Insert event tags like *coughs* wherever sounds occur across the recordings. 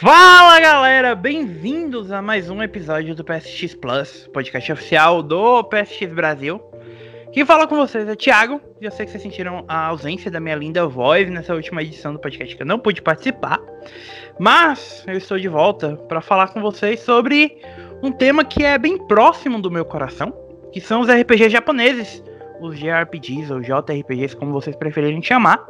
Fala galera, bem-vindos a mais um episódio do PSX Plus, podcast oficial do PSX Brasil. Quem fala com vocês é Thiago, e eu sei que vocês sentiram a ausência da minha linda voz nessa última edição do podcast que eu não pude participar, mas eu estou de volta para falar com vocês sobre um tema que é bem próximo do meu coração, que são os RPGs japoneses os JRPGs ou JRPGs, como vocês preferirem chamar,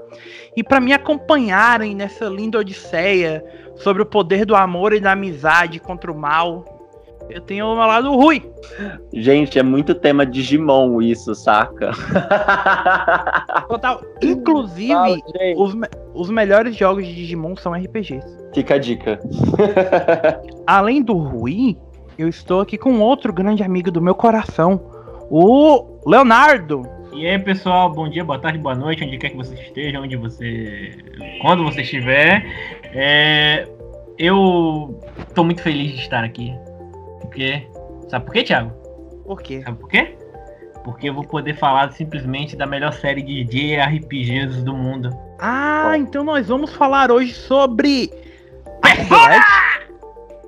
e para me acompanharem nessa linda odisseia sobre o poder do amor e da amizade contra o mal. Eu tenho o meu lado Rui. Gente, é muito tema Digimon isso, saca? *laughs* Total. Inclusive, Fala, os, os melhores jogos de Digimon são RPGs. Fica a dica. *laughs* Além do Rui, eu estou aqui com outro grande amigo do meu coração, o Leonardo. E aí, pessoal, bom dia, boa tarde, boa noite, onde quer que você esteja, onde você. quando você estiver. É... Eu tô muito feliz de estar aqui. Porque. Sabe por quê, Thiago? Por quê? Sabe por quê? Porque eu vou poder falar simplesmente da melhor série de JRPGs do mundo. Ah, Bom. então nós vamos falar hoje sobre.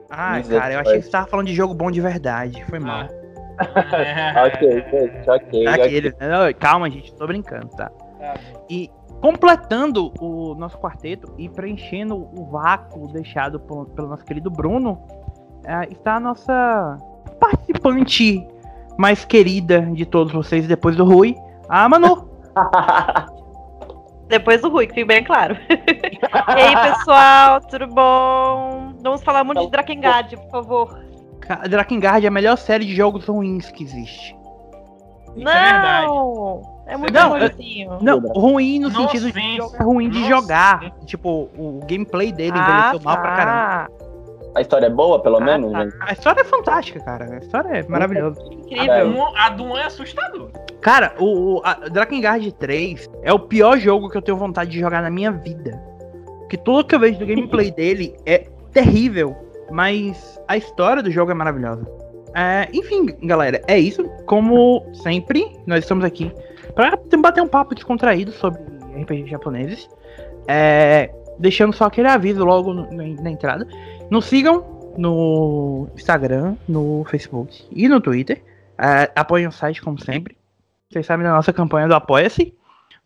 Ah, cara, eu achei que você tava falando de jogo bom de verdade. Foi mal. Ah. *laughs* ok, gente, ok. Aquele, okay. calma, gente, tô brincando, tá? tá e completando o nosso quarteto e preenchendo o vácuo deixado por, pelo nosso querido Bruno, é, está a nossa participante mais querida de todos vocês, depois do Rui, a Manu. *laughs* Depois do Rui, que fique bem claro. *laughs* e aí, pessoal, tudo bom? Vamos falar muito de Drakengard, por favor. Drakengard é a melhor série de jogos ruins que existe. Isso é não! É, é muito não, ruimzinho. Não, ruim no Nossa, sentido de jogo é ruim de Nossa. jogar. Tipo, o gameplay dele ah, envelheceu mal pra tá. caramba. A história é boa, pelo ah, menos? Tá. A história é fantástica, cara. A história é maravilhosa. Incrível. A Doom é assustador. Cara, o, o Drakengard 3 é o pior jogo que eu tenho vontade de jogar na minha vida. Porque tudo que eu vejo do gameplay *laughs* dele é terrível. Mas a história do jogo é maravilhosa. É, enfim, galera, é isso. Como sempre, nós estamos aqui para bater um papo descontraído sobre RPG japoneses. É, deixando só aquele aviso logo na entrada. Nos sigam no Instagram, no Facebook e no Twitter. É, apoiem o site, como sempre. Vocês sabem da nossa campanha do Apoia-se.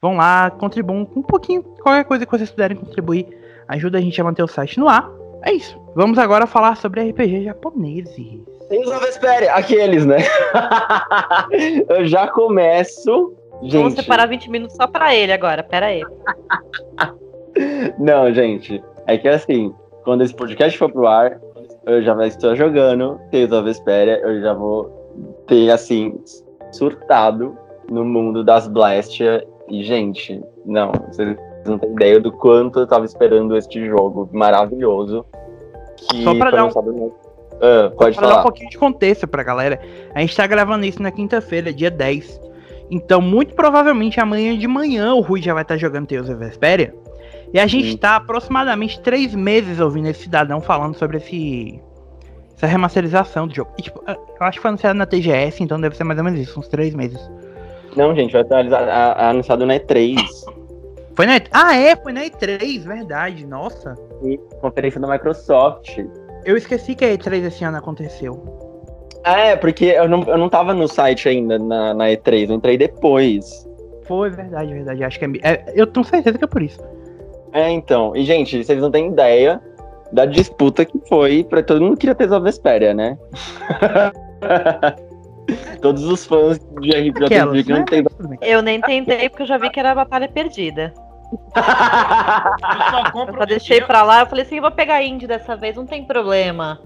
Vão lá, contribuam com um pouquinho. Qualquer coisa que vocês puderem contribuir ajuda a gente a manter o site no ar. É isso. Vamos agora falar sobre RPG japoneses. Tem os Vespere, aqueles, né? *laughs* eu já começo. Gente. Vamos separar 20 minutos só pra ele agora, pera aí. *laughs* Não, gente. É que assim, quando esse podcast for pro ar, eu já estou jogando Tales of Vesperia, eu já vou ter, assim, surtado no mundo das Blastia. E, gente, não, vocês não tem ideia do quanto eu tava esperando este jogo maravilhoso. Que Só pra dar um... Ah, pode pra falar. dar um pouquinho de contexto pra galera. A gente tá gravando isso na quinta-feira, dia 10. Então, muito provavelmente amanhã de manhã o Rui já vai estar tá jogando Tales of Vesperia. E a gente está aproximadamente três meses ouvindo esse cidadão falando sobre esse essa remasterização do jogo. E, tipo, eu acho que foi anunciado na TGS, então deve ser mais ou menos isso, uns três meses. Não, gente, vai estar anunciado na E3. Foi na E3. Ah, é, foi na E3, verdade, nossa. E conferência da Microsoft. Eu esqueci que a E3 esse ano aconteceu. Ah, é, porque eu não, eu não tava no site ainda na, na E3, eu entrei depois. Foi, verdade, verdade. Acho que é, é, Eu tenho certeza que é por isso. É, então. E, gente, vocês não têm ideia da disputa que foi pra todo mundo queria ter a Vespéria, né? *laughs* Todos os fãs de RPG que não né? tem. Eu nem tentei porque eu já vi que era a batalha perdida. Eu só *laughs* compro. Eu só deixei pra lá, eu falei assim: eu vou pegar indie dessa vez, não tem problema.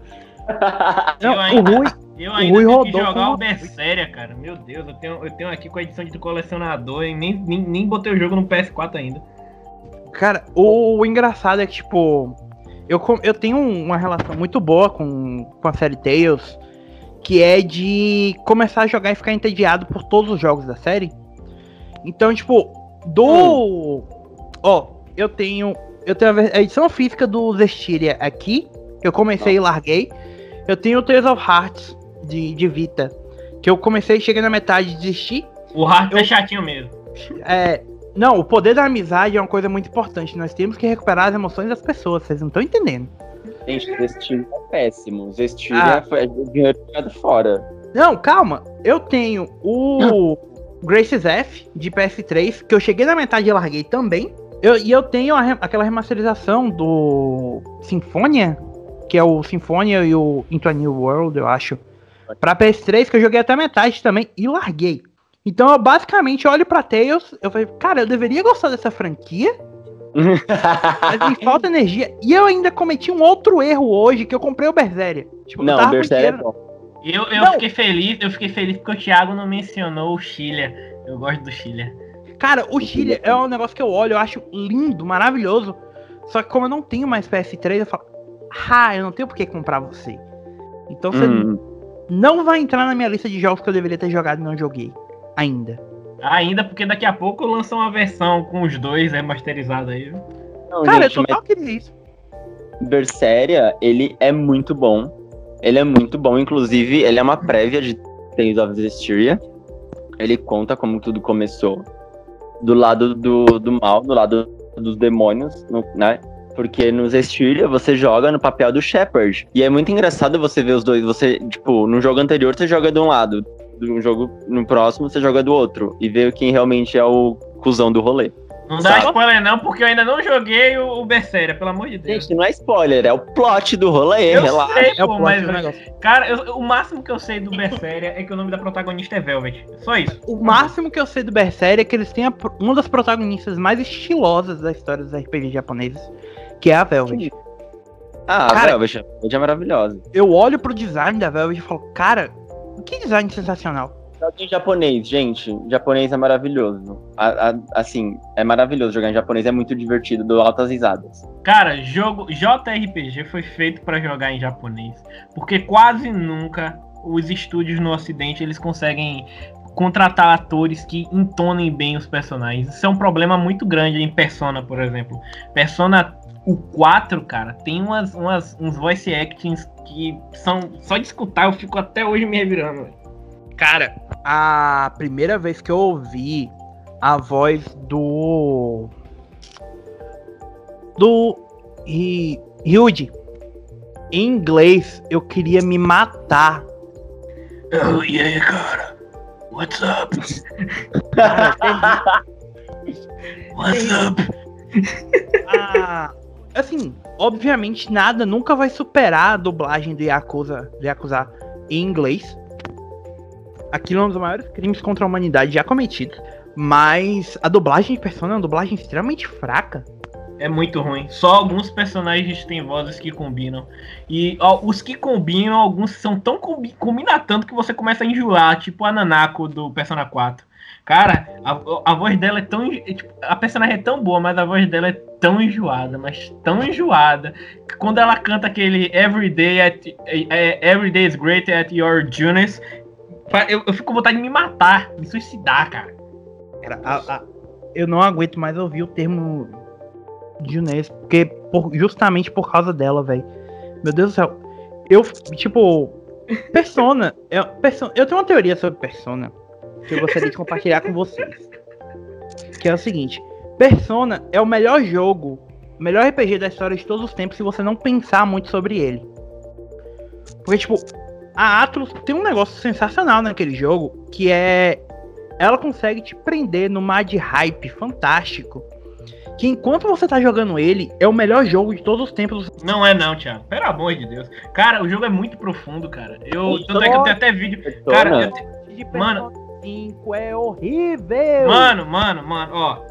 Não, eu ainda, o Rui, eu ainda o Rui tenho que jogar o Berseria, cara. Meu Deus, eu tenho, eu tenho aqui com a edição de colecionador e nem, nem, nem botei o jogo no PS4 ainda. Cara, o, o engraçado é que, tipo, eu, eu tenho uma relação muito boa com, com a série Tales que é de começar a jogar e ficar entediado por todos os jogos da série. Então, tipo, do. Hum. Ó, oh, eu tenho. Eu tenho a edição física do Zestiria aqui. Eu comecei oh. e larguei. Eu tenho o Tales of Hearts de, de Vita. Que eu comecei, cheguei na metade e desisti. O Hearts eu, é chatinho mesmo. É. Não, o poder da amizade é uma coisa muito importante. Nós temos que recuperar as emoções das pessoas, vocês não estão entendendo. Gente, Zestilha é péssimo. Zestilha ah. foi dinheiro jogado fora. Não, calma. Eu tenho o *coughs* Graces F de PS3, que eu cheguei na metade e larguei também. Eu, e eu tenho a, aquela remasterização do Sinfonia, que é o Sinfonia e o Into a New World, eu acho. Pra PS3, que eu joguei até metade também e larguei. Então eu basicamente olho pra Tails, eu falei, cara, eu deveria gostar dessa franquia. *laughs* mas me falta energia. E eu ainda cometi um outro erro hoje, que eu comprei o Berseria. Tipo, não, o Berseria é bom. Eu, eu fiquei feliz, eu fiquei feliz porque o Thiago não mencionou o Chile. Eu gosto do Chile. Cara, o Chile é um negócio que eu olho, eu acho lindo, maravilhoso. Só que como eu não tenho mais PS3, eu falo, ah, eu não tenho por que comprar você. Então você hum. não vai entrar na minha lista de jogos que eu deveria ter jogado e não joguei. Ainda. Ainda porque daqui a pouco lançam uma versão com os dois remasterizados aí. Não, Cara, gente, eu total mas... queria isso. Berseria, ele é muito bom. Ele é muito bom, inclusive, ele é uma prévia de Tales of Zestiria. Ele conta como tudo começou. Do lado do, do mal, do lado dos demônios, no, né? Porque no Zestiria você joga no papel do Shepard. E é muito engraçado você ver os dois. Você, tipo, no jogo anterior você joga de um lado um jogo no próximo, você joga do outro. E vê quem realmente é o cuzão do rolê. Não dá Sabe? spoiler não, porque eu ainda não joguei o, o Berseria, pelo amor de Deus. Gente, não é spoiler, é o plot do rolê, eu relaxa. Sei, é pô, mas, cara, eu, o máximo que eu sei do Berseria é que o nome da protagonista é Velvet. Só isso. O máximo que eu sei do Berseria é que eles têm a, uma das protagonistas mais estilosas da história dos RPG japoneses, que é a Velvet. Ah, cara, a Velvet é maravilhosa. Eu olho pro design da Velvet e falo, cara, que design sensacional. Joga em japonês, gente. Japonês é maravilhoso. A, a, assim, é maravilhoso jogar em japonês, é muito divertido, dou altas risadas. Cara, jogo JRPG foi feito para jogar em japonês, porque quase nunca os estúdios no ocidente eles conseguem contratar atores que entonem bem os personagens. Isso é um problema muito grande em Persona, por exemplo. Persona o 4, cara, tem umas, umas, uns voice actings que são. Só de escutar eu fico até hoje me revirando. Cara, a primeira vez que eu ouvi a voz do. Do. Ryuji em inglês, eu queria me matar. Oh, yeah, cara. What's up? What's up? ah, assim, obviamente nada nunca vai superar a dublagem do Yakuza, do Yakuza em inglês. Aquilo é um dos maiores crimes contra a humanidade já cometidos. Mas a dublagem de Persona é uma dublagem extremamente fraca. É muito ruim. Só alguns personagens têm vozes que combinam. E ó, os que combinam, alguns são tão combi combina tanto que você começa a enjoar, tipo a Nanako do Persona 4. Cara, a, a voz dela é tão. Tipo, a personagem é tão boa, mas a voz dela é tão enjoada, mas tão enjoada. Que quando ela canta aquele Every Day at. Every Day is Great at Your Journey, eu, eu fico com vontade de me matar, me suicidar, cara. cara a, a, eu não aguento mais ouvir o termo Junês, porque por, justamente por causa dela, velho. Meu Deus do céu. Eu, tipo. Persona. Eu, persona, eu tenho uma teoria sobre Persona que eu gostaria de compartilhar com vocês. Que é o seguinte: Persona é o melhor jogo, melhor RPG da história de todos os tempos se você não pensar muito sobre ele. Porque, tipo, a Atlus tem um negócio sensacional naquele jogo que é. Ela consegue te prender numa de hype fantástico. Que enquanto você tá jogando ele, é o melhor jogo de todos os tempos. Não é não, Thiago. Pelo amor de Deus. Cara, o jogo é muito profundo, cara. Eu, tanto é que eu tenho até vídeo. Cara, eu te... Mano, 5 é horrível. Mano, mano, mano, ó.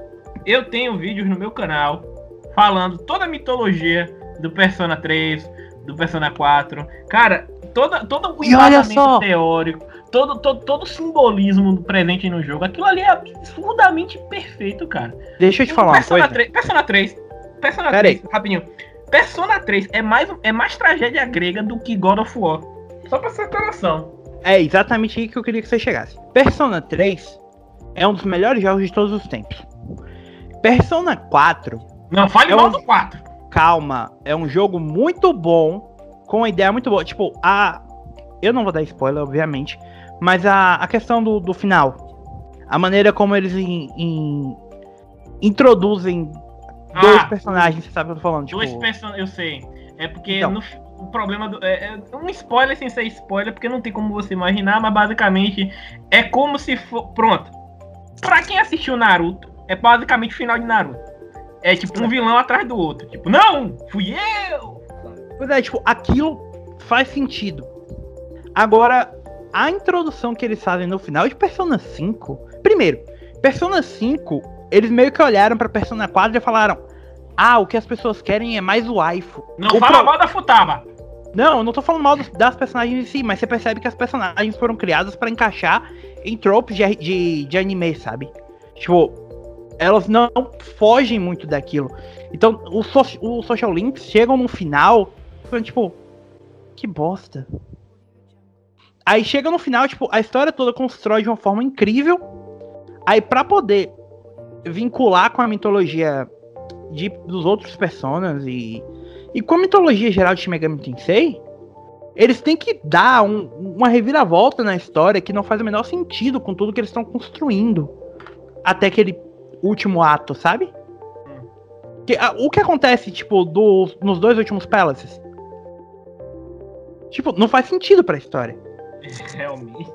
Eu tenho vídeos no meu canal falando toda a mitologia do Persona 3, do Persona 4. Cara, toda, todo o embasamento teórico, todo, todo, todo o simbolismo presente no jogo. Aquilo ali é absurdamente perfeito, cara. Deixa eu te falar Persona uma coisa. 3, Persona 3. Persona Pera 3, aí. rapidinho. Persona 3 é mais, é mais tragédia grega do que God of War. Só pra ter noção. É exatamente aí que eu queria que você chegasse. Persona 3 é um dos melhores jogos de todos os tempos. Persona 4. Não, fale é mal um... do 4. Calma, é um jogo muito bom, com uma ideia muito boa. Tipo, a. Eu não vou dar spoiler, obviamente, mas a, a questão do, do final. A maneira como eles in, in, introduzem dois ah, personagens, você sabe o que eu tô falando? Dois tipo... personagens, eu sei. É porque então. no, o problema do. É, é, um spoiler sem ser spoiler, porque não tem como você imaginar, mas basicamente é como se for. Pronto. Pra quem assistiu Naruto, é basicamente o final de Naruto. É tipo um vilão atrás do outro. Tipo, não! Fui eu! Pois é, tipo, aquilo faz sentido. Agora, a introdução que eles fazem no final de Persona 5. Primeiro, Persona 5, eles meio que olharam pra Persona 4 e falaram: Ah, o que as pessoas querem é mais o waifu. Não o fala pro... mal da Futaba! Não, eu não tô falando mal das personagens em si, mas você percebe que as personagens foram criadas para encaixar em tropes de, de, de anime, sabe? Tipo, elas não fogem muito daquilo. Então, os so, o Social Links chegam no final, tipo, que bosta. Aí chega no final, tipo, a história toda constrói de uma forma incrível. Aí para poder vincular com a mitologia de, dos outros personagens e e com a mitologia geral de Shin Megami Tensei, eles têm que dar um, uma reviravolta na história que não faz o menor sentido com tudo que eles estão construindo até aquele último ato, sabe? Que, a, o que acontece, tipo, do, nos dois últimos Palaces? Tipo, não faz sentido pra história. *laughs* Realmente.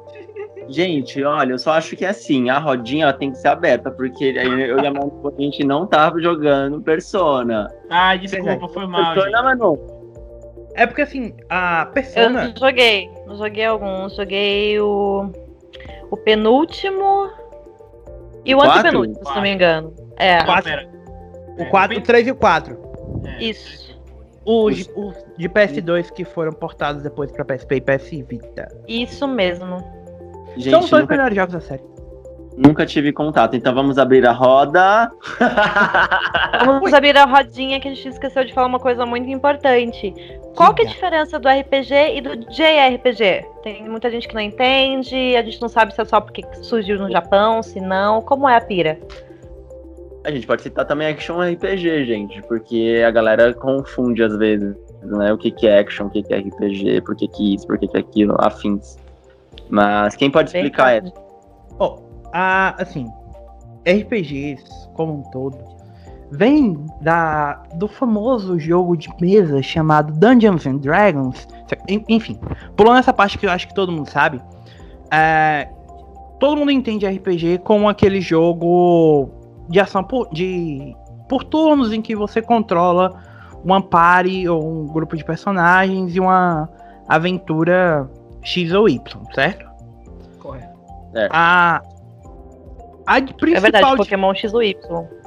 Gente, olha, eu só acho que é assim, a rodinha tem que ser aberta, porque eu e a Manu, a gente não tava jogando Persona. Ah, desculpa, foi mal. Persona, Manu. É porque assim, a Persona. Eu joguei, não joguei alguns. Joguei o. O penúltimo. E o quatro? antepenúltimo, se não me engano. É. Quatro. O 4, o 3 e o 4. É. Isso. Os, os de PS2 que foram portados depois pra PSP e PS Vita. Isso mesmo. Gente, São os dois nunca... melhores jogos da série. Nunca tive contato, então vamos abrir a roda. vamos abrir a rodinha que a gente esqueceu de falar uma coisa muito importante. Qual que é a diferença do RPG e do JRPG? Tem muita gente que não entende, a gente não sabe se é só porque surgiu no Japão, se não. Como é a pira? A gente pode citar também Action RPG, gente, porque a galera confunde às vezes, né? O que, que é Action, o que, que é RPG, por que, que isso, por que, que é aquilo, afins. Mas quem pode explicar é. Oh, a, assim, RPGs como um todo vem da do famoso jogo de mesa chamado Dungeons and Dragons. Enfim, pulando essa parte que eu acho que todo mundo sabe, é, todo mundo entende RPG como aquele jogo de ação por, de, por turnos em que você controla uma party ou um grupo de personagens e uma aventura X ou Y, certo? Correto. É. A, a principal. É verdade, Pokémon X ou Y.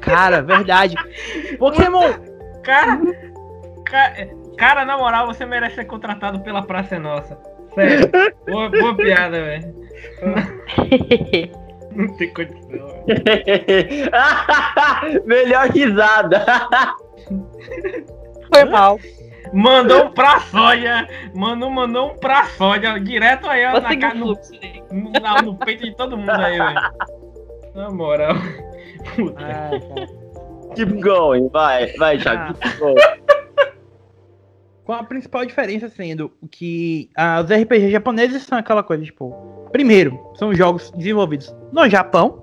Cara, verdade. Pokémon. Cara, cara, cara, na moral, você merece ser contratado pela Praça é Nossa. Sério. boa, boa piada, velho. *laughs* Não tem condição. *laughs* Melhor risada. Foi mal. Mandou um pra soja. Mandou, mandou um pra soja. Direto aí, ó, na cara, no, no, no, peito de todo mundo aí, velho. Na moral. *laughs* Ai, keep going, vai, vai, Thiago, keep ah. going. Com a principal diferença sendo que ah, os RPG japoneses são aquela coisa, tipo, primeiro, são jogos desenvolvidos no Japão,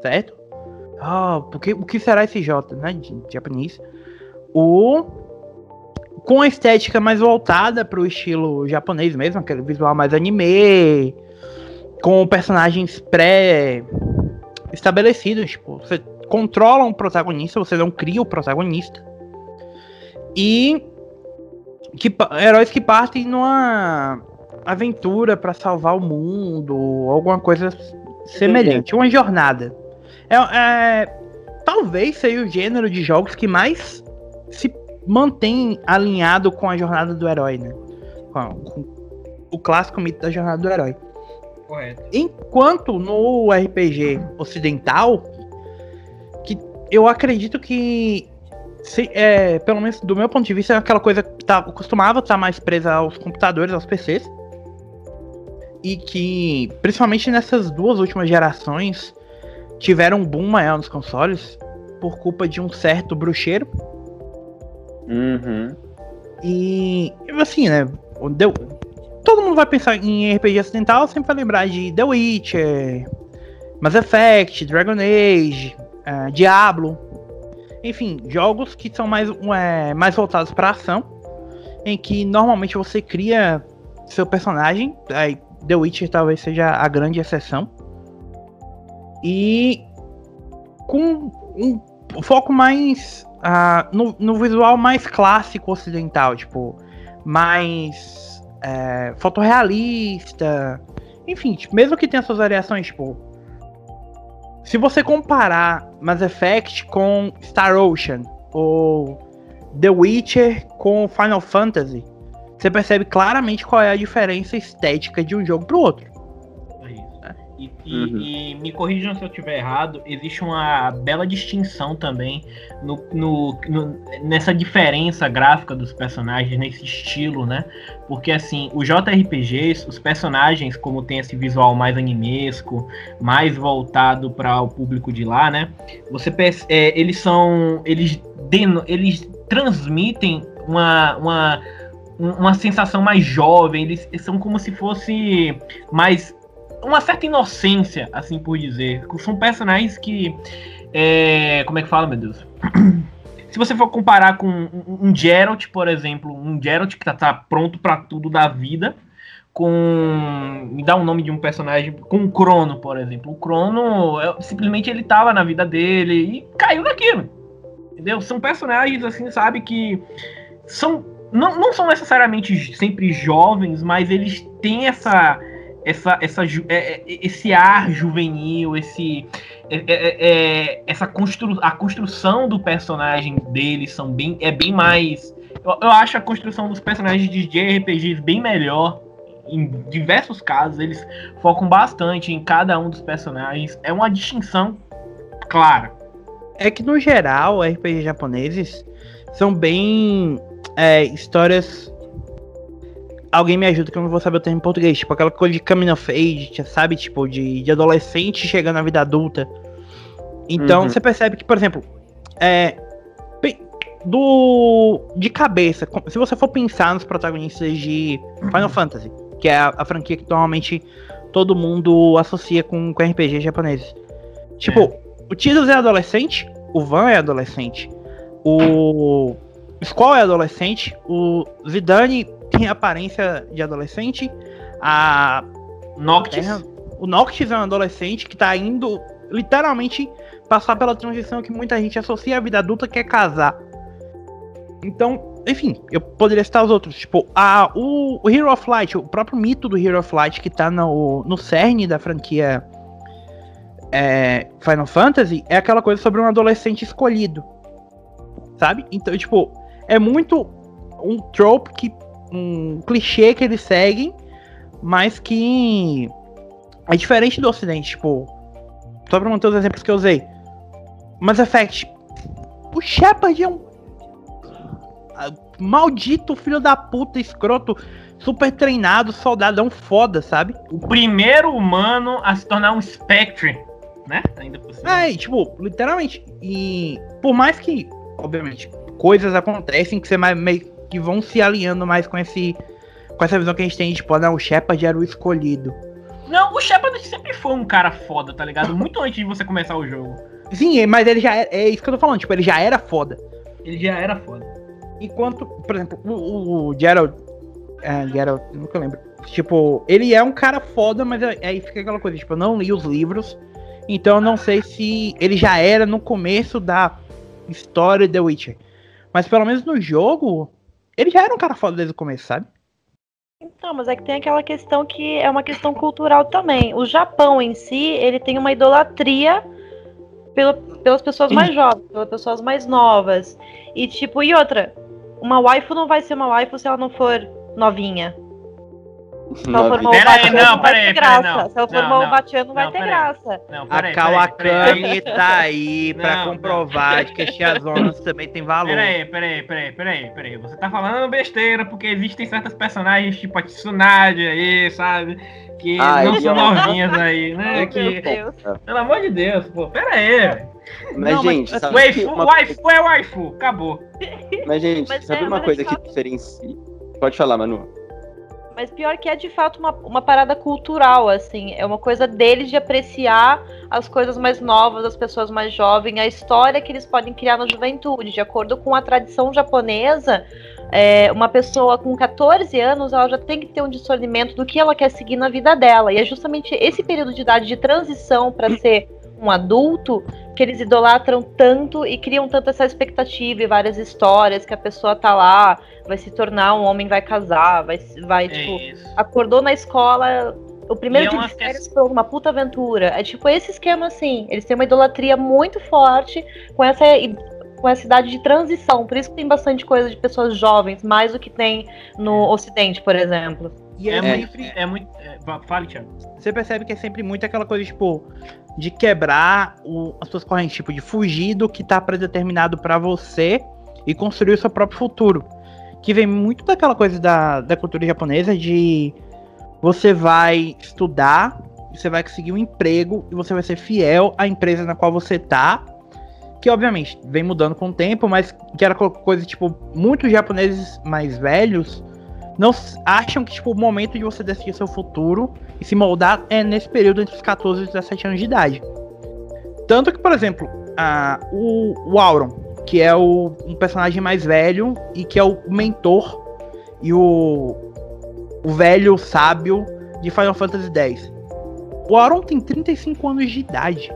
certo? Ah, porque, o que será esse J, né, de japonês? O com a estética mais voltada para o estilo japonês mesmo, aquele visual mais anime, com personagens pré-estabelecidos. Tipo, você controla um protagonista, você não cria o protagonista. E que, heróis que partem numa aventura para salvar o mundo, alguma coisa semelhante, uma jornada. É, é, talvez seja o gênero de jogos que mais se mantém alinhado com a jornada do herói, né? Com, com o clássico mito da jornada do herói. Correto. Enquanto no RPG ocidental, que eu acredito que, se, é, pelo menos do meu ponto de vista, é aquela coisa que tá, costumava estar tá mais presa aos computadores, aos PCs. E que, principalmente nessas duas últimas gerações, tiveram um boom maior nos consoles por culpa de um certo bruxeiro Uhum. E assim, né? Deu, todo mundo vai pensar em RPG ocidental, sempre vai lembrar de The Witcher, Mass Effect, Dragon Age, uh, Diablo. Enfim, jogos que são mais, é, mais voltados para ação, em que normalmente você cria seu personagem. Aí, The Witcher talvez seja a grande exceção. E com um foco mais uh, no, no, visual mais clássico ocidental, tipo, mais é, fotorrealista. Enfim, tipo, mesmo que tenha suas variações, tipo. Se você comparar Mass Effect com Star Ocean ou The Witcher com Final Fantasy, você percebe claramente qual é a diferença estética de um jogo pro outro. E, e, uhum. e, me corrijam se eu estiver errado, existe uma bela distinção também no, no, no, nessa diferença gráfica dos personagens, nesse estilo, né? Porque assim, os JRPGs, os personagens, como tem esse visual mais animesco, mais voltado para o público de lá, né? Você é, eles são. Eles, eles transmitem uma, uma uma sensação mais jovem, eles são como se fosse mais uma certa inocência, assim por dizer. São personagens que. É, como é que fala, meu Deus? *clears throat* Se você for comparar com um, um Geralt, por exemplo, um Geralt que tá, tá pronto para tudo da vida, com. Me dá um nome de um personagem. Com o Crono, por exemplo. O Crono, é, simplesmente ele tava na vida dele e caiu naquilo. Entendeu? São personagens, assim, sabe, que são. Não, não são necessariamente sempre jovens, mas eles têm essa essa, essa, é, é, esse ar juvenil, esse, é, essa constru, a construção do personagem deles são bem, é bem mais. Eu, eu acho a construção dos personagens de JRPGs bem melhor. Em diversos casos, eles focam bastante em cada um dos personagens. É uma distinção clara. É que no geral, RPG japoneses são bem é, histórias alguém me ajuda que eu não vou saber o termo em português. Tipo, aquela coisa de coming of age, sabe? Tipo, de, de adolescente chegando na vida adulta. Então, uhum. você percebe que, por exemplo, é, do de cabeça, se você for pensar nos protagonistas de Final Fantasy, que é a, a franquia que normalmente todo mundo associa com, com RPG japoneses. Tipo, é. o Tidus é adolescente, o Van é adolescente, o Squall é adolescente, o Zidane tem aparência de adolescente. A Noctis. o Noctis é um adolescente que tá indo literalmente passar pela transição que muita gente associa à vida adulta, que é casar. Então, enfim, eu poderia citar os outros. Tipo, a, o, o Hero of Light, o próprio mito do Hero of Light que tá no, no cerne da franquia é, Final Fantasy, é aquela coisa sobre um adolescente escolhido. Sabe? Então, tipo, é muito um trope que um clichê que eles seguem, mas que é diferente do Ocidente. Tipo, só pra manter os exemplos que eu usei. Mass Effect. O Shepard é um. Maldito filho da puta, escroto, super treinado, soldadão foda, sabe? O primeiro humano a se tornar um Spectre, né? Ainda por cima. É, tipo, literalmente. E por mais que, obviamente, coisas acontecem que você meio que vão se alinhando mais com esse com essa visão que a gente tem de, tipo, não, o Shepard era o escolhido. Não, o Shepard sempre foi um cara foda, tá ligado? *laughs* Muito antes de você começar o jogo. Sim, mas ele já era, é isso que eu tô falando, tipo, ele já era foda. Ele já era foda. Enquanto, por exemplo, o, o, o Gerald, é, Gerald, nunca lembro. Tipo, ele é um cara foda, mas aí fica aquela coisa, tipo, eu não li os livros, então eu não sei se ele já era no começo da história de The Witcher. Mas pelo menos no jogo, ele já era um cara foda desde o começo, sabe? Então, mas é que tem aquela questão que é uma questão cultural também. O Japão em si, ele tem uma idolatria pelo, pelas pessoas mais jovens, pelas pessoas mais novas. E tipo, e outra, uma waifu não vai ser uma waifu se ela não for novinha. *laughs* Se ela for uma peraí, não, peraí, peraí, não. Se ela for uma Batiano, não vai ter graça. Não, a Kawakami tá aí pra comprovar que as tiazonas também tem valor. Peraí, peraí, peraí, peraí, peraí. Você tá falando besteira porque existem certas personagens tipo a Tsunade aí, sabe? Que Ai, não são novinhas aí, né? que... Pelo amor de Deus, pô, pera aí, Mas, não, gente, mas, sabe waifu, uma... waifu é waifu, acabou. Mas, gente, mas sabe é, uma coisa que diferencia... Pode falar, Manu. Mas pior que é de fato uma, uma parada cultural, assim. É uma coisa deles de apreciar as coisas mais novas, as pessoas mais jovens, a história que eles podem criar na juventude. De acordo com a tradição japonesa, é, uma pessoa com 14 anos, ela já tem que ter um discernimento do que ela quer seguir na vida dela. E é justamente esse período de idade de transição para ser um adulto que eles idolatram tanto e criam tanto essa expectativa e várias histórias que a pessoa tá lá, vai se tornar um homem, vai casar, vai, vai É tipo, isso. acordou na escola, o primeiro é dia uma de férias foi uma puta aventura. É tipo esse esquema assim. Eles têm uma idolatria muito forte com essa com essa idade de transição. Por isso que tem bastante coisa de pessoas jovens, mais do que tem no Ocidente, por exemplo. E É, é, muito. sempre. É muito é, fale, Thiago. Você percebe que é sempre muito aquela coisa, tipo, de quebrar o- as suas correntes, tipo, de fugir do que tá predeterminado pra você e construir o seu próprio futuro. Que vem muito daquela coisa da, da cultura japonesa de você vai estudar, você vai conseguir um emprego e você vai ser fiel à empresa na qual você tá. Que obviamente vem mudando com o tempo, mas que era co- coisa, tipo, muitos japoneses mais velhos não acham que, tipo, o momento de você decidir seu futuro e se moldar é nesse período entre os 14 e os 17 anos de idade. Tanto que, por exemplo, a, o, o Auron, que é o, um personagem mais velho e que é o mentor e o, o velho sábio de Final Fantasy X. O Auron tem 35 anos de idade.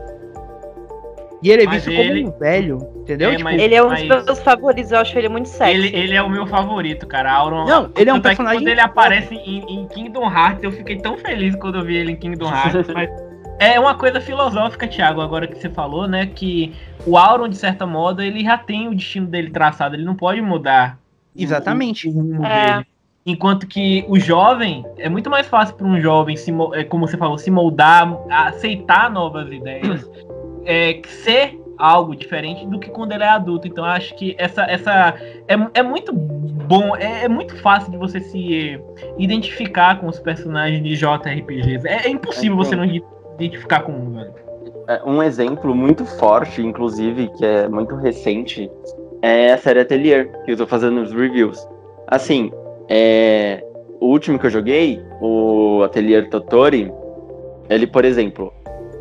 E ele é Mas visto ele- como um velho, entendeu? É, Tipo, mas- Ele é um dos mas- meus favoritos, eu acho ele muito sexy. Ele, ele é o meu favorito, cara. Auron. Não, ele é um Tanto que personagem Quando ele aparece em, em Kingdom Hearts, eu fiquei tão feliz quando eu vi ele em Kingdom Hearts. *laughs* mas é uma coisa filosófica, Thiago, agora que você falou, né? Que o Auron, de certa modo, ele já tem o destino dele traçado, ele não pode mudar. Exatamente. o rumo É. dele. Enquanto que o jovem, é muito mais fácil para um jovem, se, é, como você falou, se moldar, aceitar novas ideias, é, ser algo diferente do que quando ele é adulto. Então eu acho que essa, essa é, é muito bom, é, é muito fácil de você se identificar com os personagens de JRPGs. É, é impossível você não identificar com um, velho. É, Um exemplo muito forte, inclusive, que é muito recente, é a série Atelier, que eu tô fazendo os reviews. Assim, é, o último que eu joguei, o Atelier Totori, ele, por exemplo,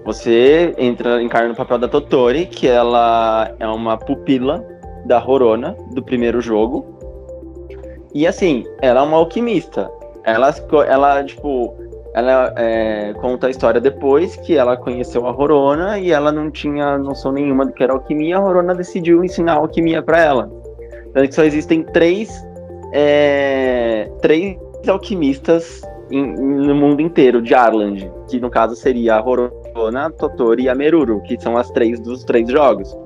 você entra, encarna no papel da Totori, que ela é uma pupila da Rorona, do primeiro jogo. E assim, ela é uma alquimista. Ela, ela tipo, ela é, conta a história depois que ela conheceu a Rorona e ela não tinha noção nenhuma do que era alquimia. A Rorona decidiu ensinar alquimia para ela. Tanto que só existem três, é, três alquimistas em- no mundo inteiro de Arland, que no caso seria a Rorona, a Totori e a Meruru, que são as três dos três jogos.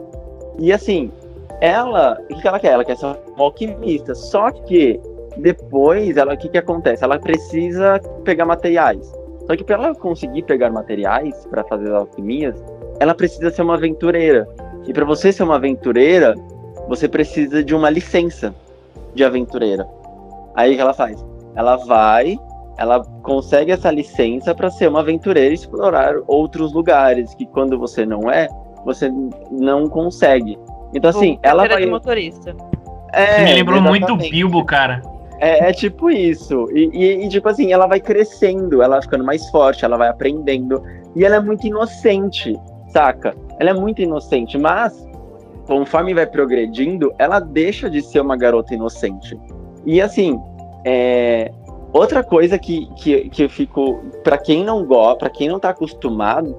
E assim, ela, o que ela quer? Ela quer ser uma alquimista, só que depois, ela, o que que acontece? Ela precisa pegar materiais. Só que para ela conseguir pegar materiais para fazer as alquimias, ela precisa ser uma aventureira. E para você ser uma aventureira, você precisa de uma licença de aventureira. Aí o que ela faz? Ela vai, ela consegue essa licença para ser uma aventureira e explorar outros lugares que quando você não é, você não consegue. Então assim, ela Carteira vai de motorista. é, Você me lembrou muito exatamente. Bilbo, cara. É, é tipo isso. E, e- e, tipo assim, ela vai crescendo, ela vai ficando mais forte, ela vai aprendendo. E ela é muito inocente, saca? Ela é muito inocente, mas conforme vai progredindo, ela deixa de ser uma garota inocente. E assim, é, outra coisa que, que, que eu fico. Pra quem não gosta, pra quem não tá acostumado,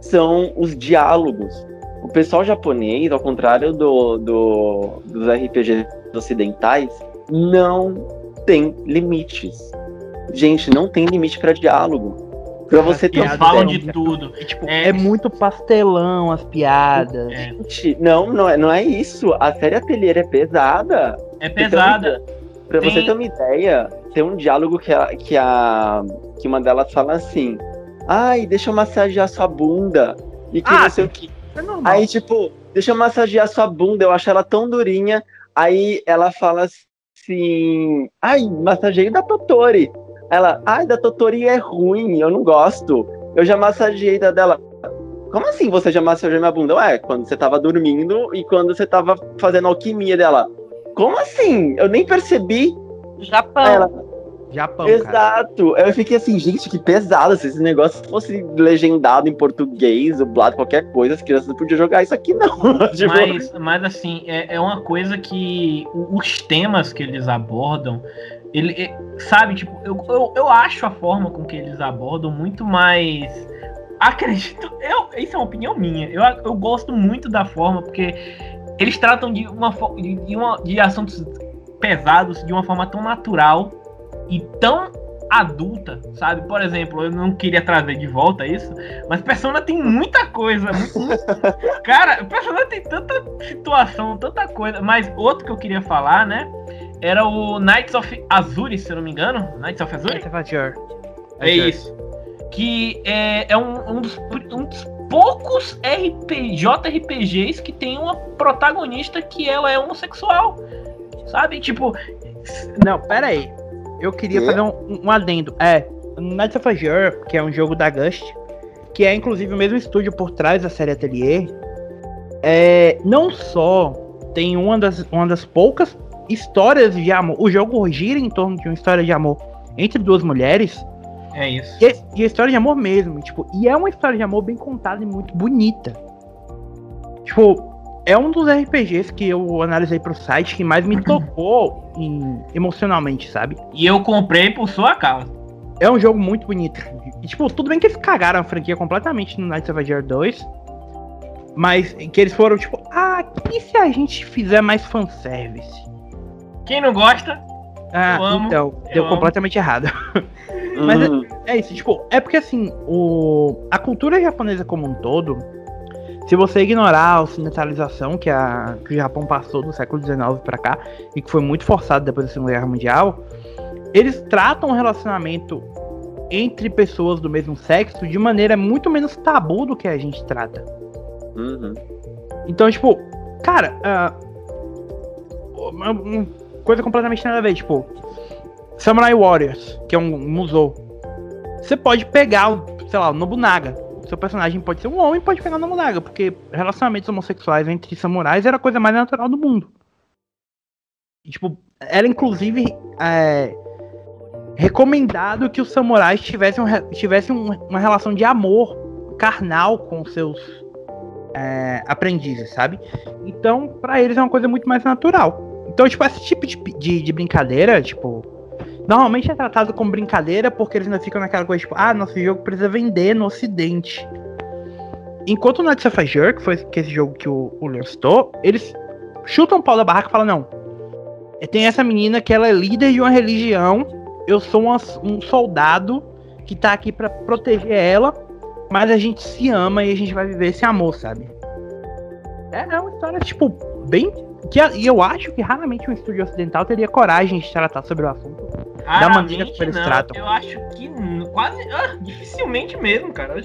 são os diálogos. O pessoal japonês, ao contrário do, do, dos RPGs ocidentais, não tem limites. Gente, não tem limite pra diálogo. Pra você ter Eles piadas falam é- de tudo. É, tipo, É. é muito pastelão as piadas. É, Gente, não, não é, não é isso. A série Atelier é pesada. é pesada. Pra você Tem- ter uma ideia, tem um diálogo que a, que a que uma delas fala assim: "Ai, deixa eu massagear sua bunda". E que Ah, não sei o que. É. Aí tipo, deixa eu massagear sua bunda, eu acho ela tão durinha. Aí ela fala assim: "Ai, massageio da Totori". Ela: "Ai, da Totori é ruim, eu não gosto. Eu já massageei da dela". Como assim você já massageou minha bunda? Ué, quando você tava dormindo e quando você tava fazendo alquimia dela. Como assim? Eu nem percebi. Japão. Ela, Japão, cara. Exato. Eu fiquei assim, gente, que pesado. Se esse negócio fosse legendado em português, dublado, qualquer coisa, as crianças não podiam jogar isso aqui, não. *laughs* Tipo, Mas, mas assim, é, é uma coisa que os temas que eles abordam, ele, é- sabe, tipo, eu, eu, eu acho a forma com que eles abordam muito mais. Acredito, eu, isso é uma opinião minha. Eu, eu gosto muito da forma, porque eles tratam de, uma, de, uma, de assuntos pesados de uma forma tão natural e tão adulta, sabe? Por exemplo, eu não queria trazer de volta isso, mas Persona tem muita coisa, muito, *laughs* Cara, Persona tem tanta situação, tanta coisa. Mas outro que eu queria falar, né? Era o Knights of Azure, se eu não me engano. Knights of Azure? Knights of Azure. É isso. Que é, é um, um dos, um dos poucos RP, JRPGs que tem uma protagonista que ela é homossexual. Sabe? Tipo, Não, pera aí. Eu queria fazer um, um adendo. É, Knights of Azure, que é um jogo da Gust, que é inclusive o mesmo estúdio por trás da série Atelier, é, não só tem uma das, uma das poucas histórias de amor. O jogo gira em torno de uma história de amor entre duas mulheres, é isso. e, é- e é história de amor mesmo, tipo, e é uma história de amor bem contada e muito bonita. Tipo, é um dos RPGs que eu analisei pro site que mais me tocou em- emocionalmente, sabe? E eu comprei por sua causa. É um jogo muito bonito. E, tipo, tudo bem que eles cagaram a franquia completamente no Knights of Azure 2. Mas que eles foram, tipo, ah, e se a gente fizer mais fanservice? Quem não gosta, Ah, Eu amo, então, eu deu amo. completamente errado. *laughs* mas uhum. É isso, tipo, é porque assim, o, a cultura japonesa como um todo, se você ignorar a ocidentalização que, a, que o Japão passou do século XIX pra cá, e que foi muito forçado depois da Segunda Guerra Mundial, eles tratam o relacionamento entre pessoas do mesmo sexo de maneira muito menos tabu do que a gente trata. Uhum. Então, tipo, cara, ah, uma, coisa completamente nada a ver, tipo, Samurai Warriors, que é um musou. Você pode pegar, sei lá, o Nobunaga. Seu personagem pode ser um homem, pode pegar o Nobunaga, porque relacionamentos homossexuais entre samurais era a coisa mais natural do mundo. E, tipo, era inclusive é, recomendado que os samurais tivessem, tivessem um- uma relação de amor carnal com seus é, aprendizes, sabe? Então, pra eles é uma coisa muito mais natural. Então, tipo, esse tipo de, de, de brincadeira, tipo, normalmente é tratado como brincadeira porque eles ainda ficam naquela coisa, tipo, ah, nosso jogo precisa vender no ocidente. Enquanto o Knights of Azure, que foi que esse jogo que o, o Leon citou, eles chutam o pau da barraca e falam, não, é, tem essa menina que ela é líder de uma religião, eu sou uma- um soldado que tá aqui pra proteger ela, mas a gente se ama e a gente vai viver esse amor, sabe? É, é uma história, tipo, bem. Que, e eu acho que raramente um estúdio ocidental teria coragem de tratar sobre o assunto. Da maneira Raramente como eles não. tratam. Eu acho que quase. ah, dificilmente mesmo, cara.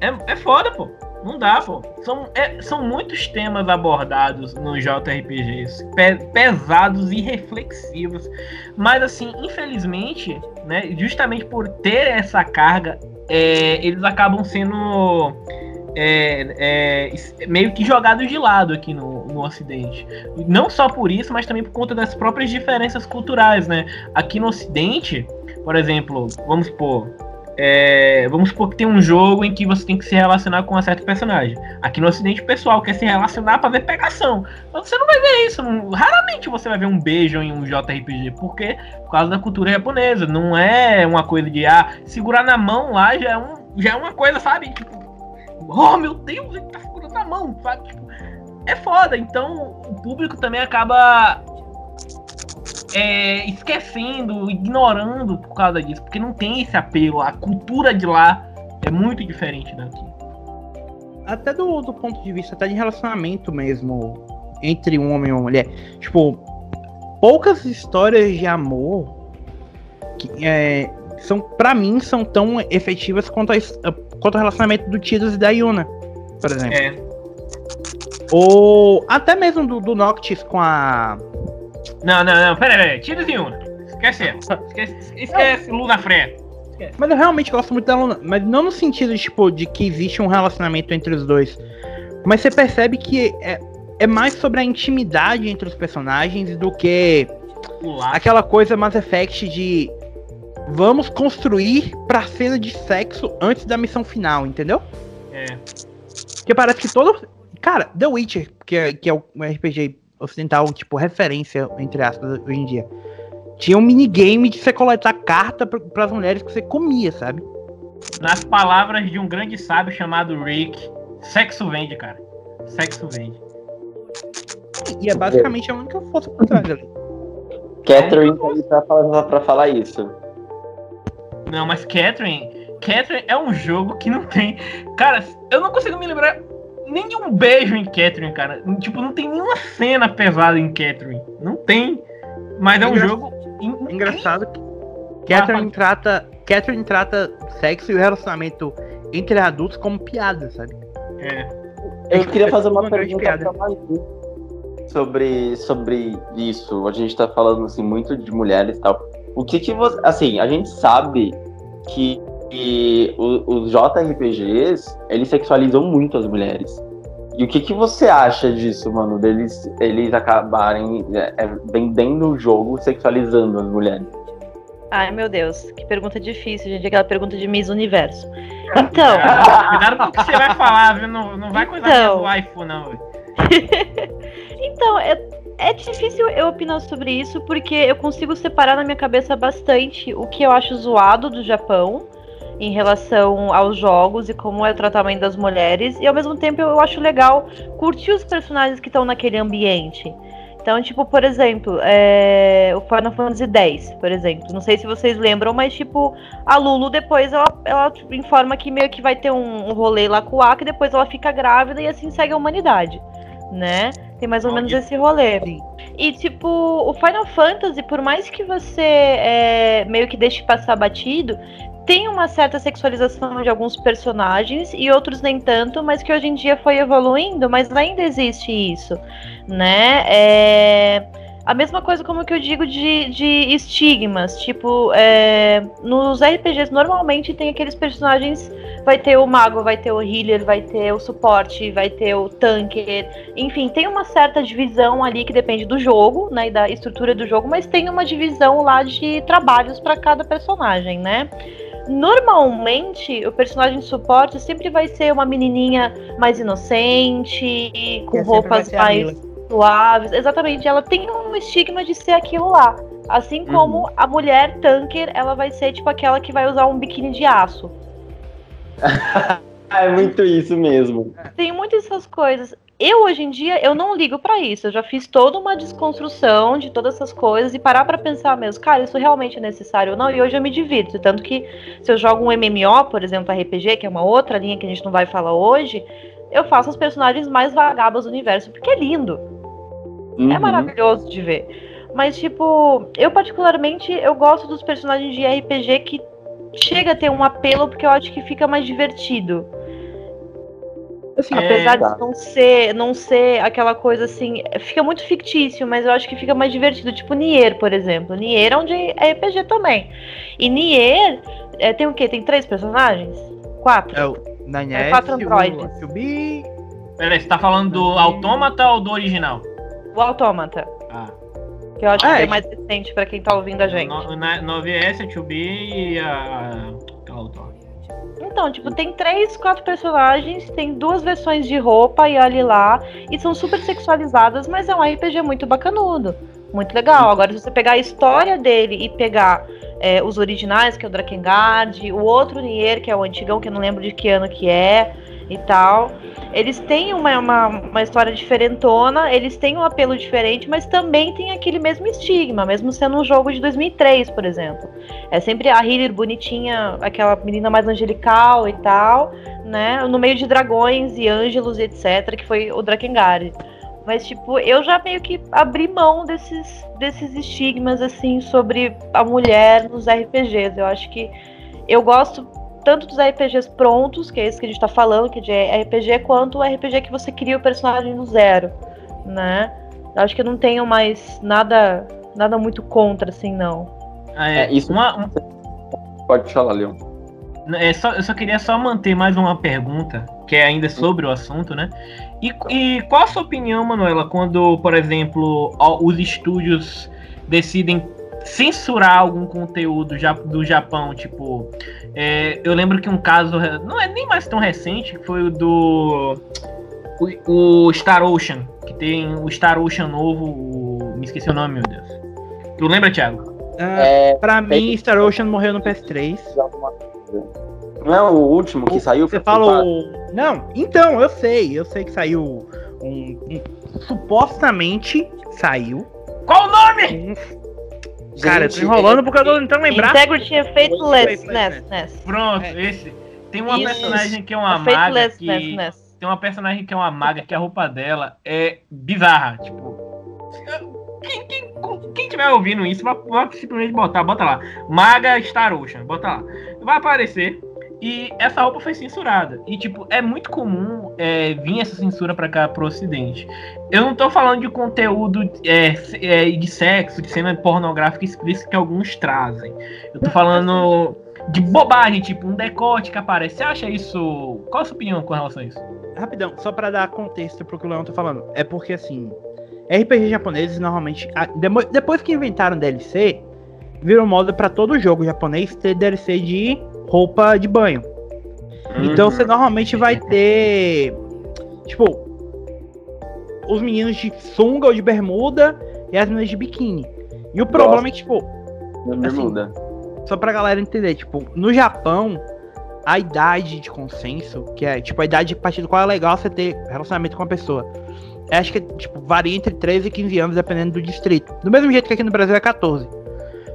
É, é foda, pô. Não dá, pô. São, é- são muitos temas abordados nos JRPGs. pe- pesados e reflexivos. Mas, assim, infelizmente, né? Justamente por ter essa carga, é, eles acabam sendo. É, é, meio que jogados de lado aqui no, no Ocidente. Não só por isso, mas também por conta das próprias diferenças culturais, né? Aqui no Ocidente, por exemplo, vamos supor. é, vamos supor que tem um jogo em que você tem que se relacionar com um certo personagem. Aqui no Ocidente, o pessoal quer se relacionar pra ver pegação. Mas você não vai ver isso. não- raramente você vai ver um beijo em um JRPG. Por quê? Por causa da cultura japonesa. Não é uma coisa de ah, segurar na mão lá já é, um, já é uma coisa, sabe? Tipo, *laughs* oh meu Deus, ele tá segurando na mão, sabe? Tipo, é foda. Então o público também acaba é, esquecendo, ignorando por causa disso, porque não tem esse apelo. A cultura de lá é muito diferente daqui. Até do, do ponto de vista até de relacionamento mesmo entre um homem e uma mulher. Tipo, poucas histórias de amor que é, são, para mim, são tão efetivas quanto, a, quanto o relacionamento do Tidus e da Yuna, por exemplo. É, Ou até mesmo do, do Noctis com a. não, não, não, pera, pera, tira esse Yuna. Esquece. Esquece, esquece Luna Freya. Mas eu realmente gosto muito da Luna. Mas não no sentido tipo, de que existe um relacionamento entre os dois. Mas você percebe que é, é mais sobre a intimidade entre os personagens do que aquela coisa Mass Effect de vamos construir pra cena de sexo antes da missão final, entendeu? É. Porque parece que todo. Cara, The Witcher, que é, que é o um RPG ocidental, tipo, referência, entre aspas, hoje em dia. Tinha um minigame de você coletar carta pra, pras mulheres que você comia, sabe? Nas palavras de um grande sábio chamado Rick, sexo vende, cara. Sexo vende. E é basicamente a única força por trás ali. Catherine tá aí pra falar, pra falar isso. Não, mas Catherine. Catherine é um jogo que não tem. Cara, eu não consigo me lembrar nem de um beijo em Catherine, cara. Tipo, não tem nenhuma cena pesada em Catherine. Não tem. Mas é um Engra- jogo. in- Engraçado que Catherine trata, Catherine trata sexo e o relacionamento entre adultos como piada, sabe? É. Eu queria fazer uma Uma pergunta piada. pra Maju sobre, sobre isso. A gente tá falando assim, muito de mulheres e tal. O que que você. Assim, a gente sabe que, que os JRPGs eles sexualizam muito as mulheres. E o que que você acha disso, mano? Deles eles acabarem é, é, vendendo o jogo sexualizando as mulheres? Ai, meu Deus, que pergunta difícil, gente. Aquela pergunta de Miss Universo. Então, *laughs* Cuidado com o que você vai falar, viu? Não, não vai coisar Então. minhas waifu, não. velho. *laughs* então é, é difícil eu opinar sobre isso, porque eu consigo separar na minha cabeça bastante o que eu acho zoado do Japão em relação aos jogos e como é o tratamento das mulheres, e ao mesmo tempo eu acho legal curtir os personagens que estão naquele ambiente. Então, tipo, por exemplo, é, o Final Fantasy X, por exemplo. Não sei se vocês lembram, mas, tipo, a Lulu depois ela, ela informa que meio que vai ter um, um rolê lá com o Aka e depois ela fica grávida e assim segue a humanidade, né? Tem mais ou menos esse rolê. Sim. E, tipo, o Final Fantasy, por mais que você é, meio que deixe passar batido, tem uma certa sexualização de alguns personagens e outros nem tanto, mas que hoje em dia foi evoluindo, mas ainda existe isso, né? É... A mesma coisa como que eu digo de, de estigmas, tipo, é, nos RPGs normalmente tem aqueles personagens, vai ter o mago, vai ter o healer, vai ter o suporte, vai ter o tanker, enfim, tem uma certa divisão ali que depende do jogo, né, e da estrutura do jogo, mas tem uma divisão lá de trabalhos para cada personagem, né? Normalmente, o personagem de suporte sempre vai ser uma menininha mais inocente, com roupas mais. Suaves. Exatamente, ela tem um estigma de ser aquilo lá. Assim Uhum. como a mulher tanker, ela vai ser tipo aquela que vai usar um biquíni de aço. *laughs* É muito isso mesmo. Tem muitas essas coisas. Eu, hoje em dia, eu não ligo pra isso. Eu já fiz toda uma desconstrução de todas essas coisas e parar pra pensar mesmo, cara, isso realmente é necessário ou não? E hoje eu me divirto. Tanto que se eu jogo um MMO, por exemplo, RPG, que é uma outra linha que a gente não vai falar hoje, eu faço os personagens mais vagabos do universo, porque é lindo. É Uhum. maravilhoso de ver. Mas, tipo, eu particularmente, eu gosto dos personagens de RPG que chega a ter um apelo, porque eu acho que fica mais divertido. Assim, É, Apesar tá. de não ser, não ser aquela coisa assim, fica muito fictício, mas eu acho que fica mais divertido. Tipo Nier, por exemplo. Nier é um de RPG também. E Nier é, tem o quê? Tem três personagens? Quatro? é o Nines, É quatro o androides. Kyubi, Peraí, você tá falando do autômata ou do original? O Autômata, Ah. que eu acho Ah, que é é que- mais recente pra quem tá ouvindo a gente. No, na, 9S, a 2B e a. Então, tipo, tem três, quatro personagens, tem duas versões de roupa e olhe lá, e são super sexualizadas, mas é um RPG muito bacanudo, muito legal. Agora, se você pegar a história dele e pegar é, os originais, que é o Drakengard, o outro Nier, que é o antigão, que eu não lembro de que ano que é, e tal, eles têm uma, uma, uma história diferentona, eles têm um apelo diferente, mas também tem aquele mesmo estigma, mesmo sendo um jogo de 2003, por exemplo. É sempre a healer bonitinha, aquela menina mais angelical e tal, né? No meio de dragões e ângelos e etc, que foi o Drakengard. Mas, tipo, eu já meio que abri mão desses, desses estigmas, assim, sobre a mulher nos RPGs. Eu acho que eu gosto tanto dos RPGs prontos, que é esse que a gente tá falando, que é de RPG, quanto o RPG que você cria o personagem do zero, né? Eu acho que eu não tenho mais nada, nada muito contra, assim, não. É, É, isso- uma, um- Pode falar, Leon. é só, eu só queria só manter mais uma pergunta, que é ainda sobre o assunto, né? E, e qual a sua opinião, Manuela, quando, por exemplo, os estúdios decidem censurar algum conteúdo do Japão, tipo. é, eu lembro que um caso. Não é nem mais tão recente, que foi o do. O, o Star Ocean. Que tem o Star Ocean novo. o- me esqueci o nome, meu Deus. Tu lembra, Thiago? Ah, É, pra mim, Star Ocean morreu no PS3. não é o último que saiu? Você fala o. Não, então, eu sei. Eu sei que saiu um. um- supostamente saiu. Qual o nome? um- Cara, eu tô enrolando porque eu tô tentando lembrar. Integrity and Faithlessness. Pronto, É. esse. Tem uma Isso. personagem que é uma A maga que. Faithlessness. Tem uma personagem que é uma maga que a roupa dela é bizarra. Tipo. Quem, quem, quem tiver ouvindo isso, vai, vai simplesmente botar, bota lá. Maga Star Ocean, bota lá. Vai aparecer. E essa roupa foi censurada. E, tipo, é muito comum é, vir essa censura pra cá, pro ocidente. Eu não tô falando de conteúdo é, é, de sexo, de cena pornográfica explícita que alguns trazem. Eu tô falando de bobagem, tipo, um decote que aparece. Você acha isso. Qual a sua opinião com relação a isso? Rapidão, só pra dar contexto pro que o Leão tá falando. É porque assim, RPG japoneses normalmente. Depois que inventaram DLC, virou moda pra todo jogo japonês ter DLC de roupa de banho. Então você normalmente vai ter. Tipo. Os meninos de sunga ou de bermuda e as meninas de biquíni. E o problema é que, tipo, Não bermuda. só pra galera entender, tipo, no Japão, a idade de consenso, que é tipo a idade a partir do qual é legal você ter relacionamento com a pessoa, acho que tipo, varia entre 13 e 15 anos, dependendo do distrito. Do mesmo jeito que aqui no Brasil é 14.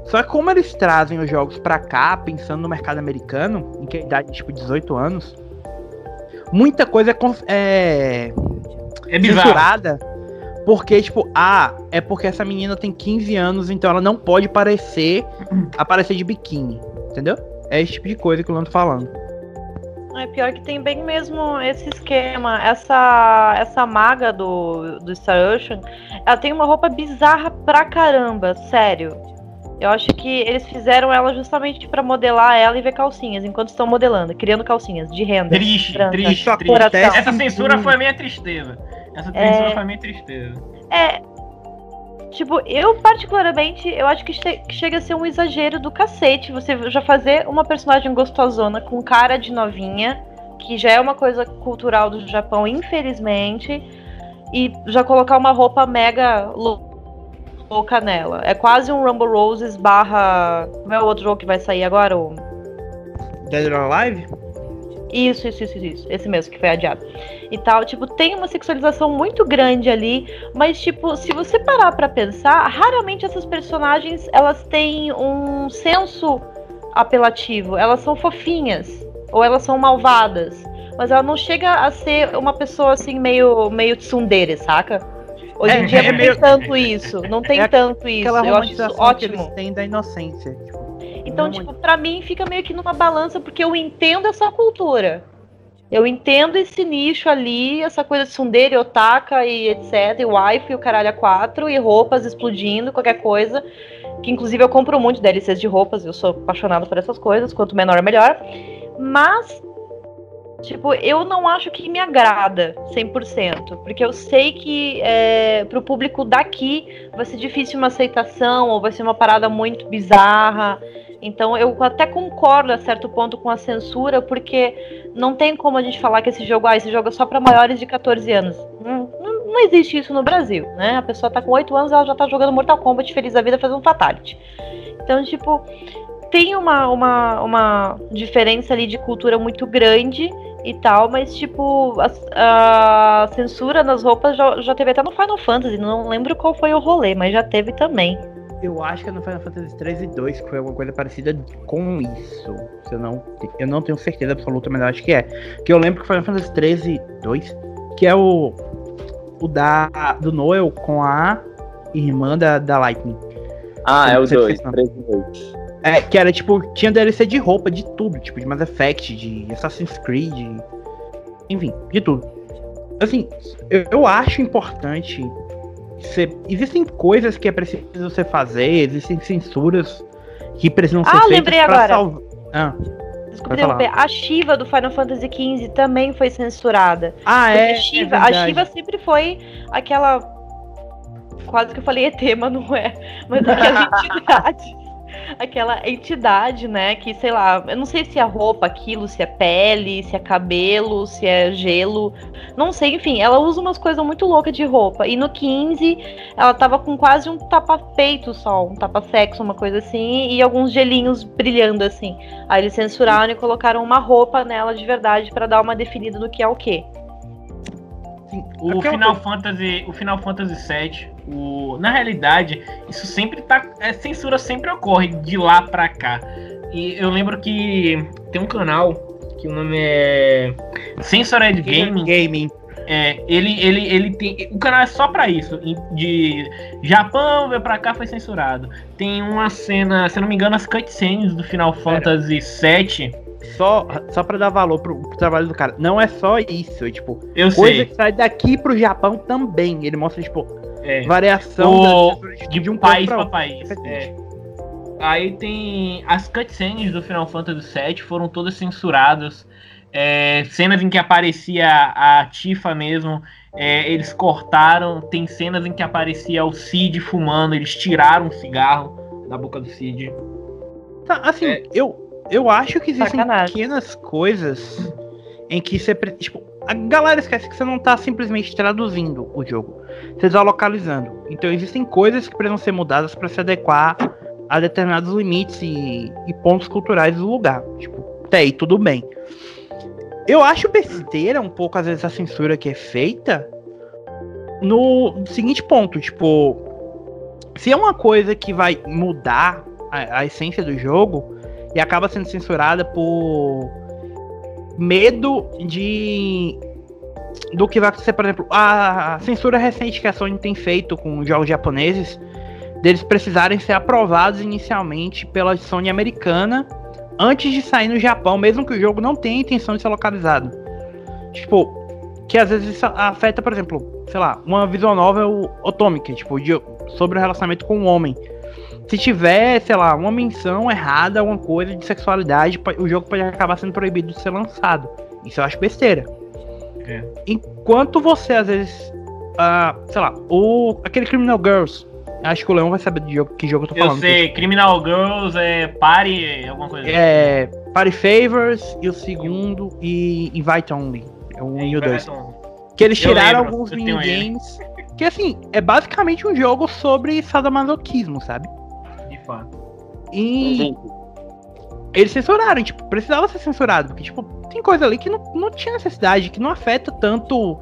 Só que como eles trazem os jogos pra cá, pensando no mercado americano, em que a idade é tipo 18 anos, muita coisa é, é É censurada. Porque, tipo, ah, é porque essa menina tem 15 anos, então ela não pode parecer *clears throat* aparecer de biquíni. Entendeu? É esse tipo de coisa que o Lando tá falando. É pior que tem bem mesmo esse esquema. Essa essa maga do, do Star Ocean, ela tem uma roupa bizarra pra caramba, sério. Eu acho que eles fizeram ela justamente pra modelar ela e ver calcinhas, enquanto estão modelando, criando calcinhas de renda. Triste, branca. triste, triste. Essa censura foi a minha tristeza. Essa É. censura foi a minha tristeza. É. Tipo, eu particularmente, eu acho que, che- que chega a ser um exagero do cacete você já fazer uma personagem gostosona com cara de novinha, que já é uma coisa cultural do Japão, infelizmente, e já colocar uma roupa mega lou- louca nela. É quase um Rumble Roses barra. Como é o outro jogo que vai sair agora? O... Dead or Alive? Isso, isso, isso, isso. Esse mesmo que foi adiado. E tal, tipo, tem uma sexualização muito grande ali, mas tipo, se você parar pra pensar, raramente essas personagens, elas têm um senso apelativo. Elas são fofinhas ou elas são malvadas, mas ela não chega a ser uma pessoa assim meio meio tsundere, saca? Hoje É, em dia é não meio- tem tanto isso, não tem É tanto isso. Aquela Eu acho isso romantização que ótimo. têm da inocência. Tipo, Então, tipo, pra mim fica meio que numa balança, porque eu entendo essa cultura. Eu entendo esse nicho ali, essa coisa de sundere, otaka e etc, e wife e o caralho a quatro, e roupas explodindo, qualquer coisa. Que inclusive eu compro muito DLCs de roupas, eu sou apaixonada por essas coisas, quanto menor melhor. Mas, tipo, eu não acho que me agrada 100%, porque eu sei que é, pro público daqui vai ser difícil uma aceitação, ou vai ser uma parada muito bizarra. Então eu até concordo a certo ponto com a censura, porque não tem como a gente falar que esse jogo, ah, esse jogo é só para maiores de 14 anos. Não, não, não existe isso no Brasil, né? A pessoa tá com 8 anos, ela já tá jogando Mortal Kombat feliz da vida fazendo Fatality. Então, tipo, tem uma, uma, uma diferença ali de cultura muito grande e tal, mas tipo, a, a censura nas roupas já, já teve até no Final Fantasy, não lembro qual foi o rolê, mas já teve também. Eu acho que é no Final Fantasy 3 e 2 que foi alguma coisa parecida com isso. Eu, não, eu não tenho certeza absoluta, mas eu acho que é. Que eu lembro que Final Fantasy 13 2, que é o. O da. Do Noel com a irmã da, da Lightning. Ah, é o Você 2. fez, não. 3 e 2. É, que era tipo, tinha DLC de roupa, de tudo, tipo, de Mass Effect, de Assassin's Creed, enfim, de tudo. Assim, eu, eu acho importante. Você, existem coisas que é preciso você fazer, existem censuras que precisam ser Ah, feitas lembrei pra agora. salvar. Ah, Desculpa interromper. A Shiva do Final Fantasy XV também foi censurada. ah Porque é. Shiva- é a. Shiva sempre foi aquela quase que eu falei ET, mas não é. Mas aquela *laughs* entidade. Aquela entidade, né? Que, sei lá, eu não sei se é roupa aquilo, se é pele, se é cabelo, se é gelo. Não sei, enfim, ela usa umas coisas muito loucas de roupa. E no 15, ela tava com quase um tapa-peito só, um tapa-sexo, uma coisa assim, e alguns gelinhos brilhando assim. Aí eles censuraram e colocaram uma roupa nela de verdade para dar uma definida do que é o que. O Final Fantasy, o Final Fantasy VII, o, na realidade, isso sempre tá, a censura sempre ocorre de lá para cá. E eu lembro que tem um canal que o nome é Censored Gaming. Gaming. É, ele, ele, ele tem. O canal é só pra isso. De Japão veio pra cá, foi censurado. Tem uma cena, se eu não me engano, as cutscenes do Final Fantasy VII só, só pra dar valor pro, pro, trabalho do cara. Não é só isso, é, tipo, eu coisa sei. que sai daqui pro Japão também. Ele mostra, tipo, É. variação O- da- de, um um país outro. país. é. Aí tem as cutscenes do Final Fantasy VII foram todas censuradas. É, cenas em que aparecia a Tifa mesmo, é, eles cortaram. Tem cenas em que aparecia o Cid fumando, eles tiraram um cigarro da boca do Cid. Tá, assim, É. eu, eu acho que existem Sacanagem. pequenas coisas em que você. Tipo, a galera esquece que você não tá simplesmente traduzindo o jogo. Você tá localizando. Então existem coisas que precisam ser mudadas pra se adequar a determinados limites e, e pontos culturais do lugar. Tipo, até aí tudo bem. Eu acho besteira um pouco, às vezes, a censura que é feita no seguinte ponto, tipo, se é uma coisa que vai mudar a, a essência do jogo e acaba sendo censurada por medo de do que vai acontecer, por exemplo, a censura recente que a Sony tem feito com jogos japoneses, deles precisarem ser aprovados inicialmente pela Sony americana antes de sair no Japão, mesmo que o jogo não tenha intenção de ser localizado. Tipo, que às vezes isso afeta, por exemplo, sei lá, uma visual novel otômica, tipo, de, sobre o relacionamento com o homem. Se tiver, sei lá, uma menção errada, alguma coisa de sexualidade, o jogo pode acabar sendo proibido de ser lançado. Isso eu acho besteira. É. Enquanto você, às vezes, ah, sei lá, o, aquele Criminal Girls, acho que o Leão vai saber de jogo, que jogo eu tô Eu falando. sei, Criminal Girls é Party, alguma coisa assim. É, Party Favors e o segundo e Invite Only. É 1 É, e o 2. Everton. Que eles Eu tiraram lembro, alguns eu minigames. Que assim, é basicamente um jogo sobre sadomasoquismo, sabe? E Gente, eles censuraram, tipo, precisava ser censurado. Porque, tipo, tem coisa ali que não, não tinha necessidade, que não afeta tanto.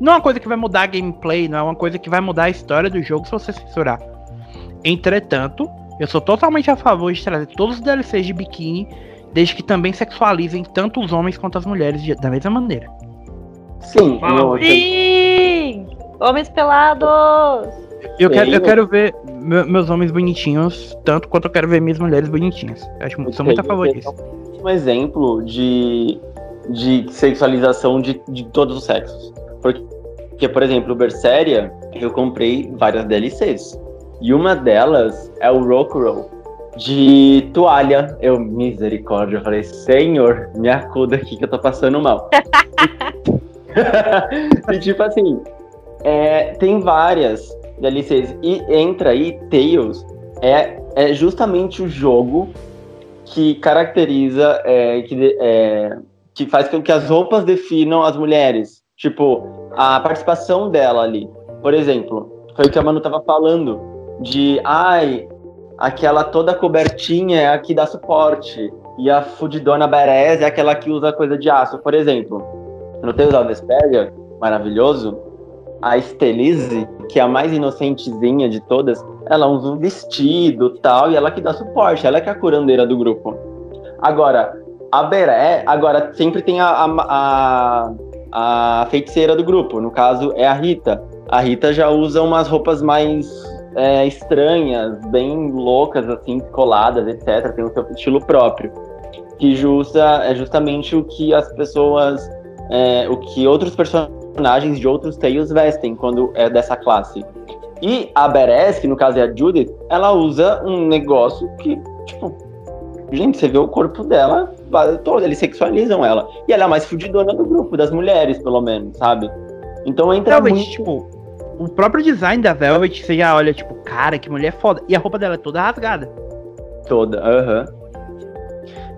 Não é uma coisa que vai mudar a gameplay, não é uma coisa que vai mudar a história do jogo se você censurar. Entretanto, eu sou totalmente a favor de trazer todos os DLCs de biquíni, desde que também sexualizem tanto os homens quanto as mulheres de- da mesma maneira. sim, Fala. Sim! Homens pelados! Eu quero, eu quero ver me- meus homens bonitinhos, tanto quanto eu quero ver minhas mulheres bonitinhas. Eu acho, sou muito a favor disso. Um exemplo de, de sexualização de, de todos os sexos. Porque, por exemplo, o Berseria, eu comprei várias DLCs. E uma delas é o Rokuro, de toalha. Eu, misericórdia, eu falei, senhor, me acuda aqui que eu tô passando mal. *laughs* *laughs* e tipo assim, é, tem várias DLCs. E entra aí, Tails, é, é justamente o jogo que caracteriza, é, que, de- é, que faz com que as roupas definam as mulheres. Tipo, a participação dela ali. Por exemplo, foi o que a Manu tava falando. De, ai, aquela toda cobertinha é a que dá suporte. E a fudidona Beres é aquela que usa coisa de aço. Por exemplo, no Tales of Vesperia, maravilhoso, a Stelise, que é a mais inocentezinha de todas, ela usa um vestido tal, e ela que dá suporte, ela que é a curandeira do grupo. Agora, a Beré, agora sempre tem a, a, a, a feiticeira do grupo, no caso é a Rita. A Rita já usa umas roupas mais é, estranhas, bem loucas, assim, coladas, etc. Tem o seu estilo próprio. Que justa, é justamente o que as pessoas. é, o que outros personagens de outros Tales vestem quando é dessa classe. E a Beres, que no caso é a Judith, ela usa um negócio que, tipo, gente, você vê o corpo dela todo, eles sexualizam ela. E ela é a mais fudidona do grupo, das mulheres, pelo menos, sabe? Então entra Realmente, muito. tipo, o próprio design da Velvet, você já olha, tipo, cara, que mulher foda. E a roupa dela é toda rasgada. Toda, aham.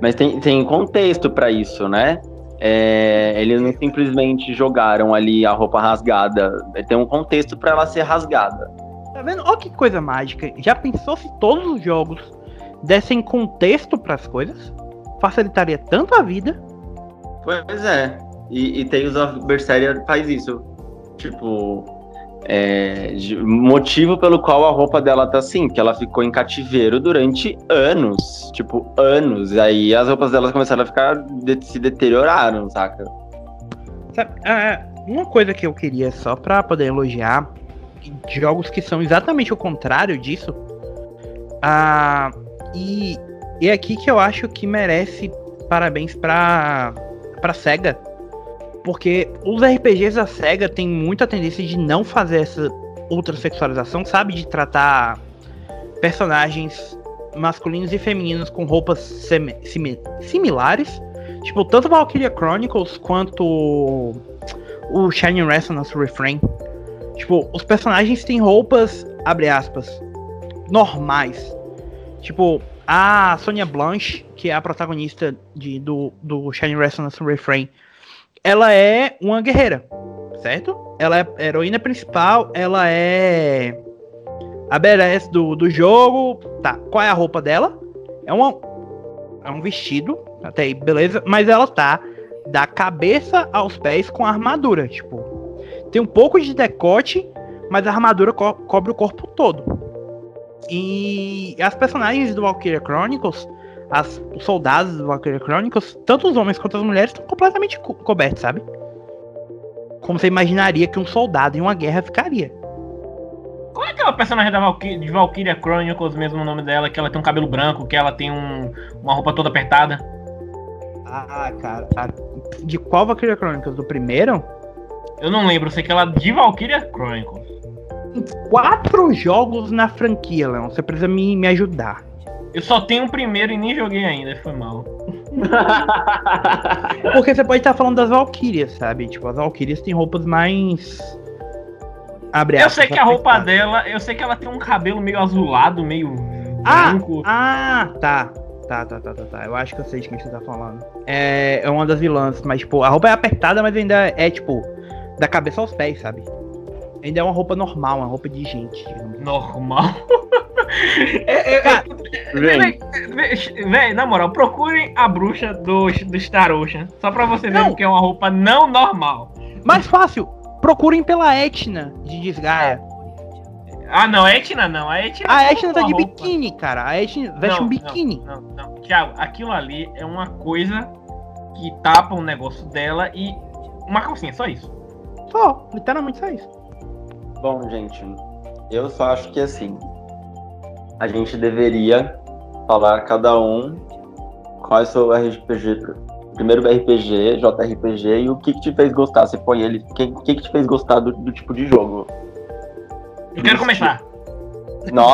Mas tem, tem contexto pra isso, né? É, eles não simplesmente jogaram ali a roupa rasgada. Tem um contexto pra ela ser rasgada. Tá vendo? Olha que coisa mágica. Já pensou se todos os jogos dessem contexto pras coisas? Facilitaria tanto a vida. Pois é. E, e Tales of Berseria faz isso. Tipo, é, motivo pelo qual a roupa dela tá assim, que ela ficou em cativeiro durante anos. Tipo, anos. E aí as roupas dela começaram a ficar. de- se deterioraram, saca? Sabe, ah, uma coisa que eu queria só pra poder elogiar, jogos que são exatamente o contrário disso. Ah, e é aqui que eu acho que merece parabéns pra, pra SEGA. Porque os RPGs da SEGA têm muita tendência de não fazer essa ultrasexualização, sabe? De tratar personagens masculinos e femininos com roupas simi- similares. Tipo, tanto Valkyria Chronicles quanto o Shining Resonance Refrain. Tipo, os personagens têm roupas, abre aspas, normais. Tipo, a Sonia Blanche, que é a protagonista de, do, do Shining Resonance Refrain, ela é uma guerreira, certo? Ela é a heroína principal, ela é a badass do, do jogo. Tá, qual é a roupa dela? É, uma, é um vestido, até aí, beleza, mas ela tá da cabeça aos pés com armadura, tipo, tem um pouco de decote, mas a armadura co- cobre o corpo todo. E as personagens do Valkyria Chronicles, as, os soldados do Valkyria Chronicles, tanto os homens quanto as mulheres estão completamente co- cobertos, sabe? Como você imaginaria que um soldado em uma guerra ficaria. Qual é aquela personagem da Valky de Valkyria Chronicles, mesmo o nome dela, que ela tem um cabelo branco, que ela tem um- uma roupa toda apertada? Ah, cara. de qual Valkyria Chronicles? Do primeiro? Eu não lembro, eu sei que ela é de Valkyria Chronicles. Quatro jogos na franquia, Leon. Você precisa me, me ajudar. Eu só tenho o primeiro e nem joguei ainda, foi mal. *laughs* Porque você pode estar falando das Valkyrias, sabe? Tipo, as Valkyrias têm roupas mais. Abre Eu sei que a roupa dela, eu sei que ela tem um cabelo meio azulado, meio Ah! branco. Ah, tá. Tá, tá, tá, tá, tá. Eu acho que eu sei de quem você tá falando. É, é uma das vilãs, mas, tipo, a roupa é apertada, mas ainda é, tipo, da cabeça aos pés, sabe? Ainda é uma roupa normal, uma roupa de gente. digamos. Normal. *laughs* É, é, é, Cara, Véi, na moral, procurem a bruxa do, do Star Ocean. Só pra você ver que é uma roupa não normal. Mais fácil, procurem pela Etna de Desgaia. Ah, não, Etna não. A Etna, A não Etna tá de roupa. biquíni, cara. A Etna veste Não, um biquíni. Não, não, não. Thiago, aquilo ali é uma coisa que tapa o negócio dela e uma calcinha, só isso. Só, literalmente só isso. Bom, gente, eu só acho que assim, a gente deveria falar cada um qual é o seu RPG, primeiro RPG, JRPG e o que, que te fez gostar. Você põe ele, o que, que, que te fez gostar do, do tipo de jogo? Eu quero começar.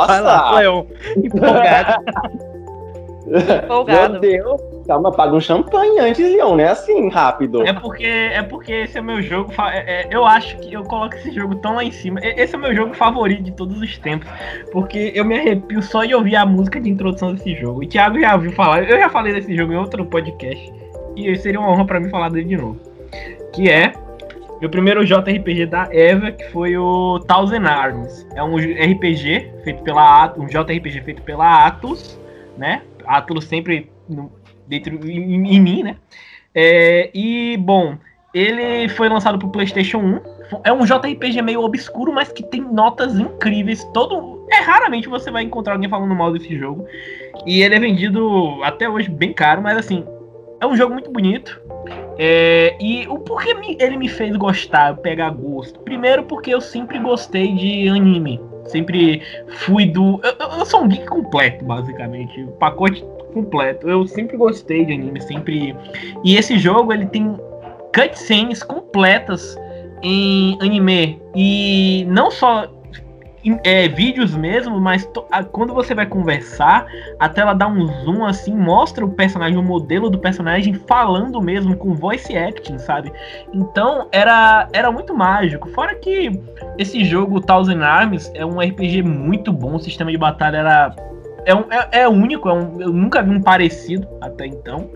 Vai lá, Nossa! Leon. *laughs* Empolgado. Empolgado. Meu Deus! Calma, paga um champanhe antes, Leon, não é assim, rápido. É porque, é porque esse é o meu jogo. é- é- eu acho que eu coloco esse jogo tão lá em cima. Esse é o meu jogo favorito de todos os tempos. Porque eu me arrepio só de ouvir a música de introdução desse jogo. E Thiago já ouviu falar. Eu já falei desse jogo em outro podcast. E seria uma honra pra mim falar dele de novo. Que é meu primeiro JRPG da Eva, que foi o Thousand Arms. É um RPG feito pela At- um JRPG feito pela Atlus, né? Atlus sempre no- dentro em, em mim, né? É, e bom, ele foi lançado pro PlayStation 1. É um JRPG meio obscuro, mas que tem notas incríveis. Todo é raramente você vai encontrar alguém falando mal desse jogo. E ele é vendido até hoje bem caro, mas assim, é um jogo muito bonito. É, e o porquê ele me fez gostar, pegar gosto? Primeiro porque eu sempre gostei de anime. Sempre fui do. Eu, eu- sou um geek completo, basicamente. O pacote completo. Eu sempre gostei de anime, sempre. E esse jogo ele tem cutscenes completas em anime. E não só é, vídeos mesmo, mas a, quando você vai conversar, a tela dá um zoom assim, mostra o personagem, o modelo do personagem falando mesmo, com voice acting, sabe? Então era, era muito mágico. Fora que esse jogo Thousand Arms é um RPG muito bom, o sistema de batalha era. É, um, é, é único, é um, eu nunca vi um parecido até então.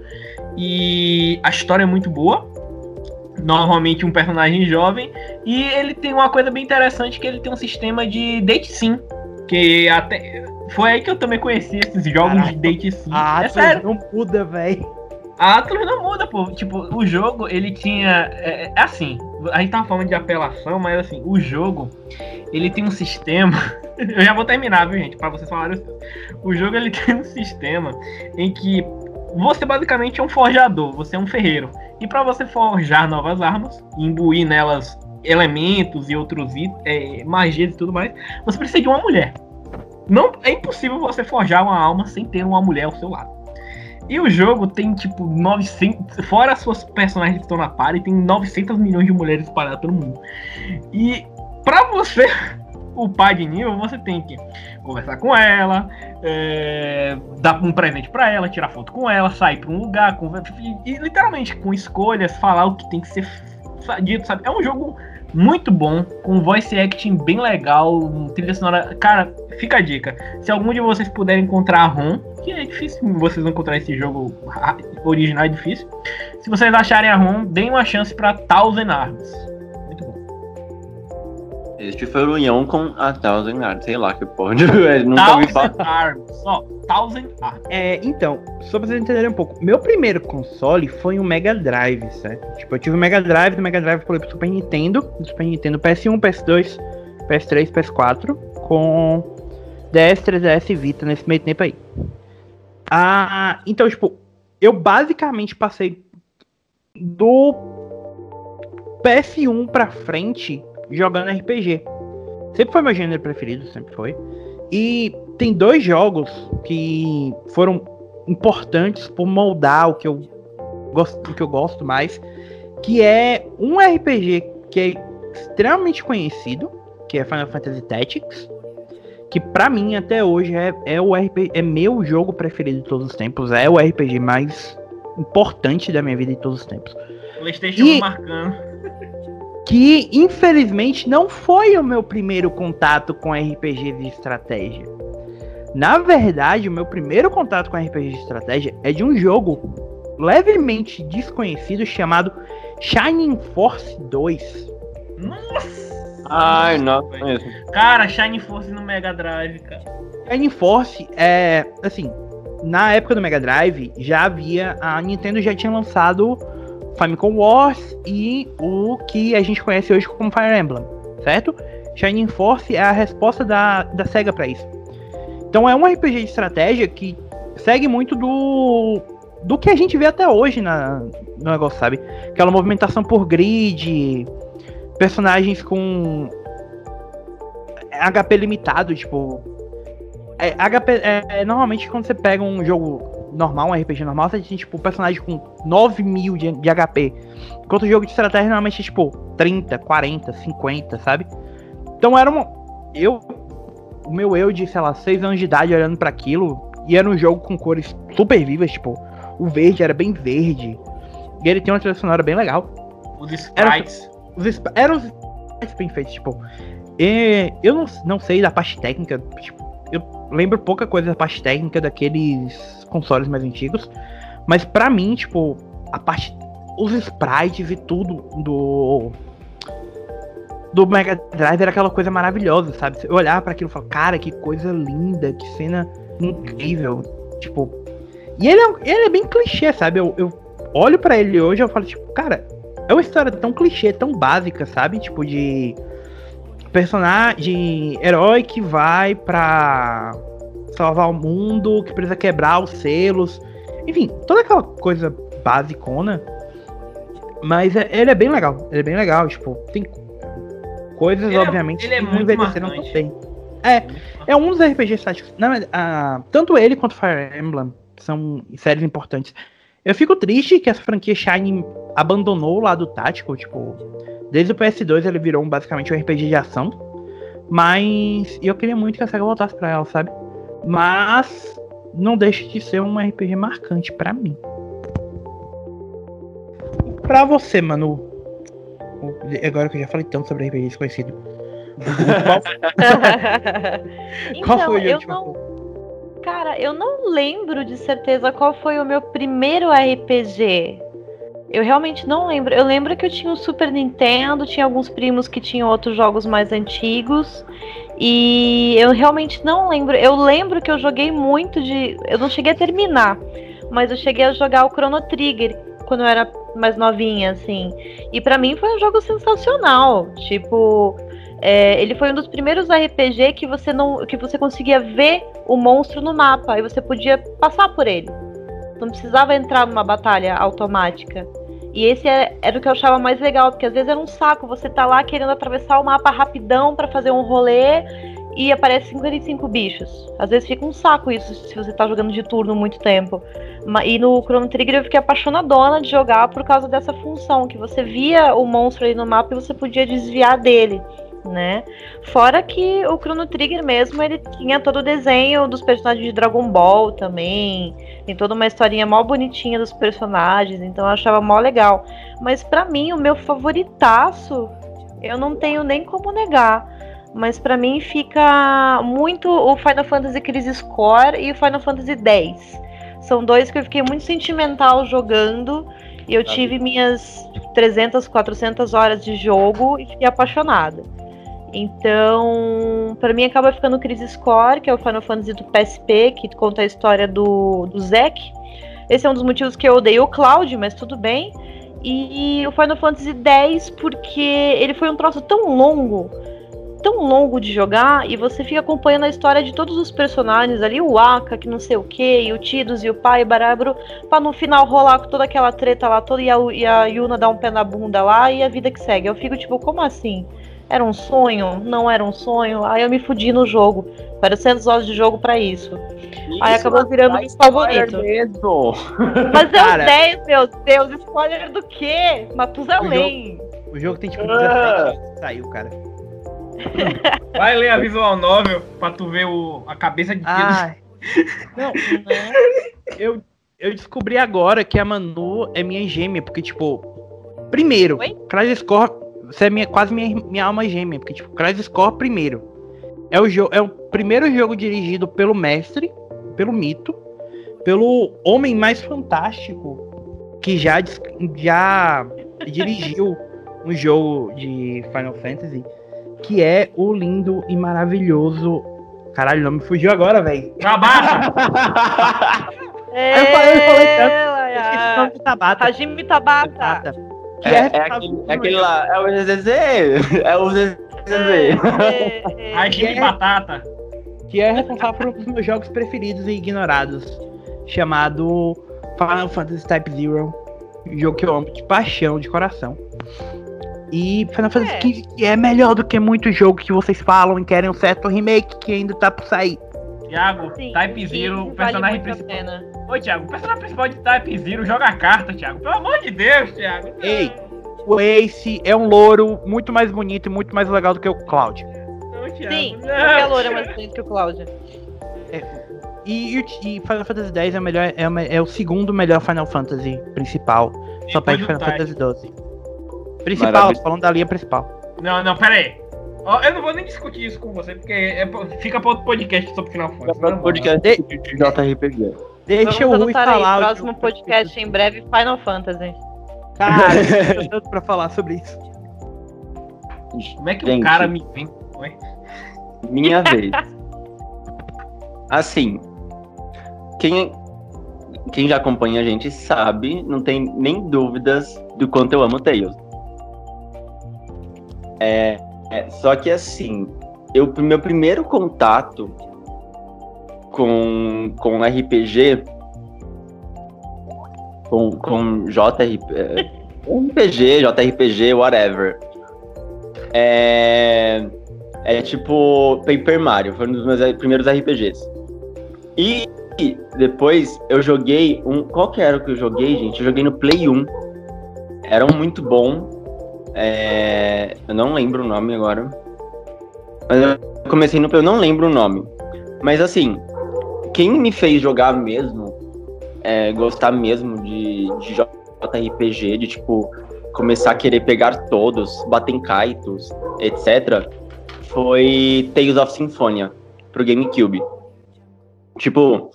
E a história é muito boa normalmente um personagem jovem, e ele tem uma coisa bem interessante que ele tem um sistema de date sim, que até foi aí que eu também conheci esses jogos Caraca. de date sim. Ah, é sério. não muda, velho. A Atlas não muda, pô. Tipo, o jogo, ele tinha. É, é, assim, a gente tava falando de apelação, mas assim, o jogo, ele tem um sistema. *laughs* eu já vou terminar, viu, gente? Pra vocês falarem. O jogo, ele *laughs* tem um sistema em que você basicamente é um forjador, você é um ferreiro. E para você forjar novas armas, imbuir nelas elementos e outros é, magias e tudo mais, você precisa de uma mulher. Não é impossível você forjar uma alma sem ter uma mulher ao seu lado. E o jogo tem tipo 900, fora as suas personagens que estão na party, tem 900 milhões de mulheres espalhadas pelo mundo. E para você *laughs* upar de nível, você tem que conversar com ela, é, dar um presente para ela, tirar foto com ela, sair para um lugar, e, e, literalmente com escolhas, falar o que tem que ser dito, sabe? É um jogo muito bom, com voice acting bem legal, trilha sonora. Cara, fica a dica. Se algum de vocês puderem encontrar a ROM, que é difícil vocês encontrar esse jogo original, é difícil. Se vocês acharem a ROM, deem uma chance para Thousand Arms. Este foi o união com a Thousand Arms, sei lá que pode. *laughs* nunca me fala. Arms, só. Thousand Arms. É, então, só pra vocês entenderem um pouco. Meu primeiro console foi um Mega Drive, certo? Tipo, eu tive o Mega Drive, do Mega Drive pulei pro Super Nintendo, do Super Nintendo PS1, PS2, PS3, PS4, com DS, 3DS e Vita nesse meio tempo aí. Ah, então, tipo, eu basicamente passei do PS1 pra frente jogando RPG. Sempre foi meu gênero preferido, sempre foi. E tem dois jogos que foram importantes por moldar o que eu gosto, o que eu gosto mais, que é um RPG que é extremamente conhecido, que é Final Fantasy Tactics, que para mim até hoje é, é o RPG, é meu jogo preferido de todos os tempos, é o RPG mais importante da minha vida de todos os tempos. PlayStation e, marcando *laughs* que infelizmente não foi o meu primeiro contato com RPG de estratégia. Na verdade, o meu primeiro contato com RPG de estratégia é de um jogo levemente desconhecido chamado Shining Force 2. Nossa! Ai, não, mesmo. Cara, Shining Force no Mega Drive, cara. Shining Force é, assim, na época do Mega Drive já havia a Nintendo já tinha lançado Famicom Wars e o que a gente conhece hoje como Fire Emblem, certo? Shining Force é a resposta da, da SEGA para isso. Então é um RPG de estratégia que segue muito do do que a gente vê até hoje na, no negócio, sabe? Aquela movimentação por grid, personagens com HP limitado, tipo. É, HP, é, é, normalmente quando você pega um jogo normal, um RPG normal, você tem, tipo, personagem com 9 mil de, de HP. Enquanto o jogo de estratégia normalmente é, tipo, 30, 40, 50, sabe? Então era uma. Eu. O meu eu de, sei lá, 6 anos de idade olhando para aquilo. E era um jogo com cores super vivas, tipo, o verde era bem verde. E ele tem uma trilha sonora bem legal. Os sprites. Era, os, eram os sprites bem feitos, tipo. E eu não, não sei da parte técnica, tipo, eu lembro pouca coisa da parte técnica daqueles consoles mais antigos. Mas para mim, tipo, a parte. Os sprites e tudo do. Do Mega Drive era aquela coisa maravilhosa, sabe? Eu olhava para aquilo e falava, cara, que coisa linda, que cena incrível. Tipo. E ele é, ele é bem clichê, sabe? Eu, eu olho para ele hoje e falo, tipo, cara, é uma história tão clichê, tão básica, sabe? Tipo, de personagem, herói que vai pra salvar o mundo, que precisa quebrar os selos. Enfim, toda aquela coisa basicona. Mas é, ele é bem legal. Ele é bem legal. Tipo, tem coisas, ele é obviamente, é, ele é que envelheceram tão bem. É, é um dos RPGs táticos. Uh, tanto ele quanto Fire Emblem são séries importantes. Eu fico triste que essa franquia Shine abandonou o lado tático. Tipo, desde o PS2 ele virou basicamente um RPG de ação. Mas eu queria muito que a SEGA voltasse pra ela, sabe? Mas não deixa de ser um RPG marcante pra mim. Pra você, Manu. Agora que eu já falei tanto sobre RPG desconhecido. Qual, *laughs* qual então, foi o te não. Cara, eu não lembro de certeza qual foi o meu primeiro RPG. Eu realmente não lembro. Eu lembro que eu tinha o Super Nintendo, tinha alguns primos que tinham outros jogos mais antigos. E eu realmente não lembro. Eu lembro que eu joguei muito de. Eu não cheguei a terminar, mas eu cheguei a jogar o Chrono Trigger quando eu era mais novinha, assim. E pra mim foi um jogo sensacional. Tipo, é, ele foi um dos primeiros RPG que você não, que você conseguia ver o monstro no mapa e você podia passar por ele. Não precisava entrar numa batalha automática. E esse é- era o que eu achava mais legal, porque às vezes era um saco você tá lá querendo atravessar o mapa rapidão pra fazer um rolê e aparece 55 bichos. Às vezes fica um saco isso se você tá jogando de turno muito tempo. E no Chrono Trigger eu fiquei apaixonadona de jogar por causa dessa função, que você via o monstro ali no mapa e você podia desviar dele, né? Fora que o Chrono Trigger mesmo, ele tinha todo o desenho dos personagens de Dragon Ball também, tem toda uma historinha mó bonitinha dos personagens, então eu achava mó legal. Mas pra mim, o meu favoritaço, eu não tenho nem como negar. Mas pra mim fica muito o Final Fantasy Crisis Core e o Final Fantasy X. São dois que eu fiquei muito sentimental jogando. E eu tive minhas 300, 400 horas de jogo e fiquei apaixonada. Então, pra mim acaba ficando o Crisis Core, que é o Final Fantasy do PSP, que conta a história do, do Zack. Esse é um dos motivos que eu odeio o Cloud, mas tudo bem. E o Final Fantasy X, porque ele foi um troço tão longo, tão longo de jogar, e você fica acompanhando a história de todos os personagens ali, o Aka, que não sei o que, e o Tidus e o pai, Barabro, pra no final rolar com toda aquela treta lá toda e a, e a Yuna dar um pé na bunda lá e a vida que segue. Eu fico tipo, como assim? Era um sonho? Não era um sonho? Aí eu me fudi no jogo. 400 horas de jogo pra isso. Aí acabou virando meu favorito. Mesmo. Mas é os 10, meu Deus. Spoiler do quê? Matusalém. O jogo tem tipo Ah. 17 anos que saiu, cara. *laughs* Vai ler a visual novel pra tu ver o, a cabeça de. Ai. Não, *laughs* eu, eu descobri agora que a Manu é minha gêmea, porque, tipo, primeiro, Oi? Crisis Core, você é minha, quase minha, minha alma gêmea, porque, tipo, Crisis Core, primeiro, é o, jo é o primeiro jogo dirigido pelo mestre, pelo mito, pelo homem mais fantástico que já, já *laughs* dirigiu um jogo de Final Fantasy, que é o lindo e maravilhoso. Caralho, não me fugiu agora, velho. Abaixa! É, eu falei- eu falei tanto, Eu esqueci o nome de Tabata. Hajime Tabata. Tabata. É, é, é aquele, é aquele lá, é o ZZ, é o ZZ. É, é, *laughs* É. batata. que é responsável por um dos meus jogos preferidos e ignorados, chamado Final Fantasy Type Zero. Um jogo que eu amo de paixão, de coração. E Final Fantasy É. XV que é melhor do que muito jogo que vocês falam e querem um certo remake que ainda tá por sair. Thiago, Sim, Type Zero, vale personagem a principal. Oi, Thiago, o personagem principal de Type Zero joga carta, Thiago. Pelo amor de Deus, Thiago. Ei. O Ace é um louro muito mais bonito e muito mais legal do que o Cloud. Não, Thiago. Sim, não, qualquer loura é mais bonito que o Cláudio. E, e o- e Final Fantasy X é o, melhor, é, o, é o segundo melhor Final Fantasy principal. Só Depois perde do Final. Fantasy XII. Principal, Maravilha. falando da linha principal. Não, não, pera aí. Eu não vou nem discutir isso com você, porque é, fica pra outro podcast sobre Final Fantasy. Para o podcast De- de JRPG. Deixa o Vamos Rui aí, falar. o próximo podcast em breve, Final Fantasy. Cara, *laughs* eu tenho tanto pra falar sobre isso. Como é que Gente. o cara me vem? Oi? Minha *laughs* vez. Assim, quem, quem já acompanha a gente sabe, não tem nem dúvidas do quanto eu amo Tails. É, é, só que assim, eu, meu primeiro contato com, com RPG, com, com JRP, é, RPG, JRPG, whatever, é, é tipo Paper Mario, foi um dos meus primeiros RPGs. E depois eu joguei um. Qual que era o que eu joguei, gente? Eu joguei no Play 1. Era um muito bom. É, eu não lembro o nome agora. Mas eu comecei no. Eu não lembro o nome. Mas assim, quem me fez jogar mesmo, é, gostar mesmo de, de JRPG, de tipo, começar a querer pegar todos, bater em kaitos, etc., foi Tales of Symphonia pro GameCube. Tipo,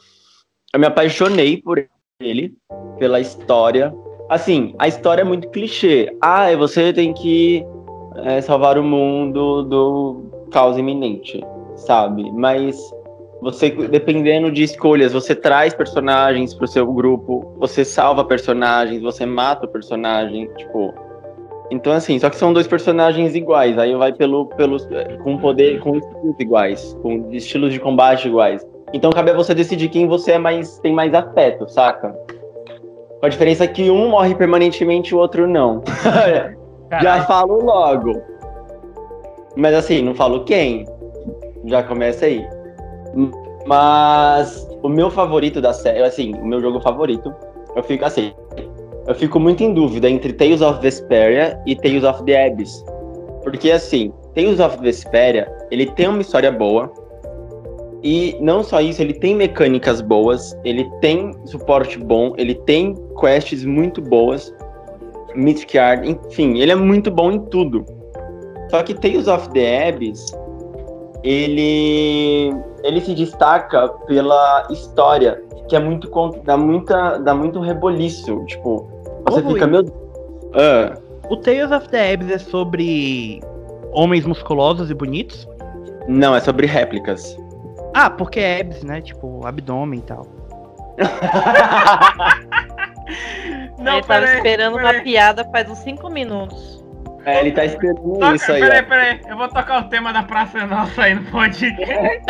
eu me apaixonei por ele, pela história. Assim, a história é muito clichê. Ah, você tem que é, salvar o mundo do caos iminente, sabe? Mas você, dependendo de escolhas, você traz personagens pro seu grupo, você salva personagens, você mata o personagem, tipo. Então, assim, só que são dois personagens iguais. Aí vai pelo, pelo, com poder, com estilos iguais, com estilos de combate iguais. Então cabe a você decidir quem você é mais, tem mais afeto, saca? A diferença que um morre permanentemente e o outro não. *laughs* Já falo logo. Mas assim, não falo quem. Já começa aí. Mas o meu favorito da série, assim, o meu jogo favorito, eu fico assim. Eu fico muito em dúvida entre Tales of Vesperia e Tales of the Abyss. Porque assim, Tales of Vesperia, ele tem uma história boa. E não só isso, ele tem mecânicas boas, ele tem suporte bom, ele tem quests muito boas, Mythic Art, enfim, ele é muito bom em tudo. Só que Tales of the Abyss, ele ele se destaca pela história, que é muito dá muita dá muito reboliço, tipo, você Ô, fica meu ah, O Tales of the Abyss é sobre homens musculosos e bonitos? não, é sobre réplicas. Ah, porque é Abyss, né? Tipo, abdômen e tal. Não, Ele tava peraí, esperando peraí. uma piada faz uns 5 minutos. É, ele tá esperando Toca, isso aí. peraí, peraí. Eu vou tocar o tema da Praça Nossa aí no podcast.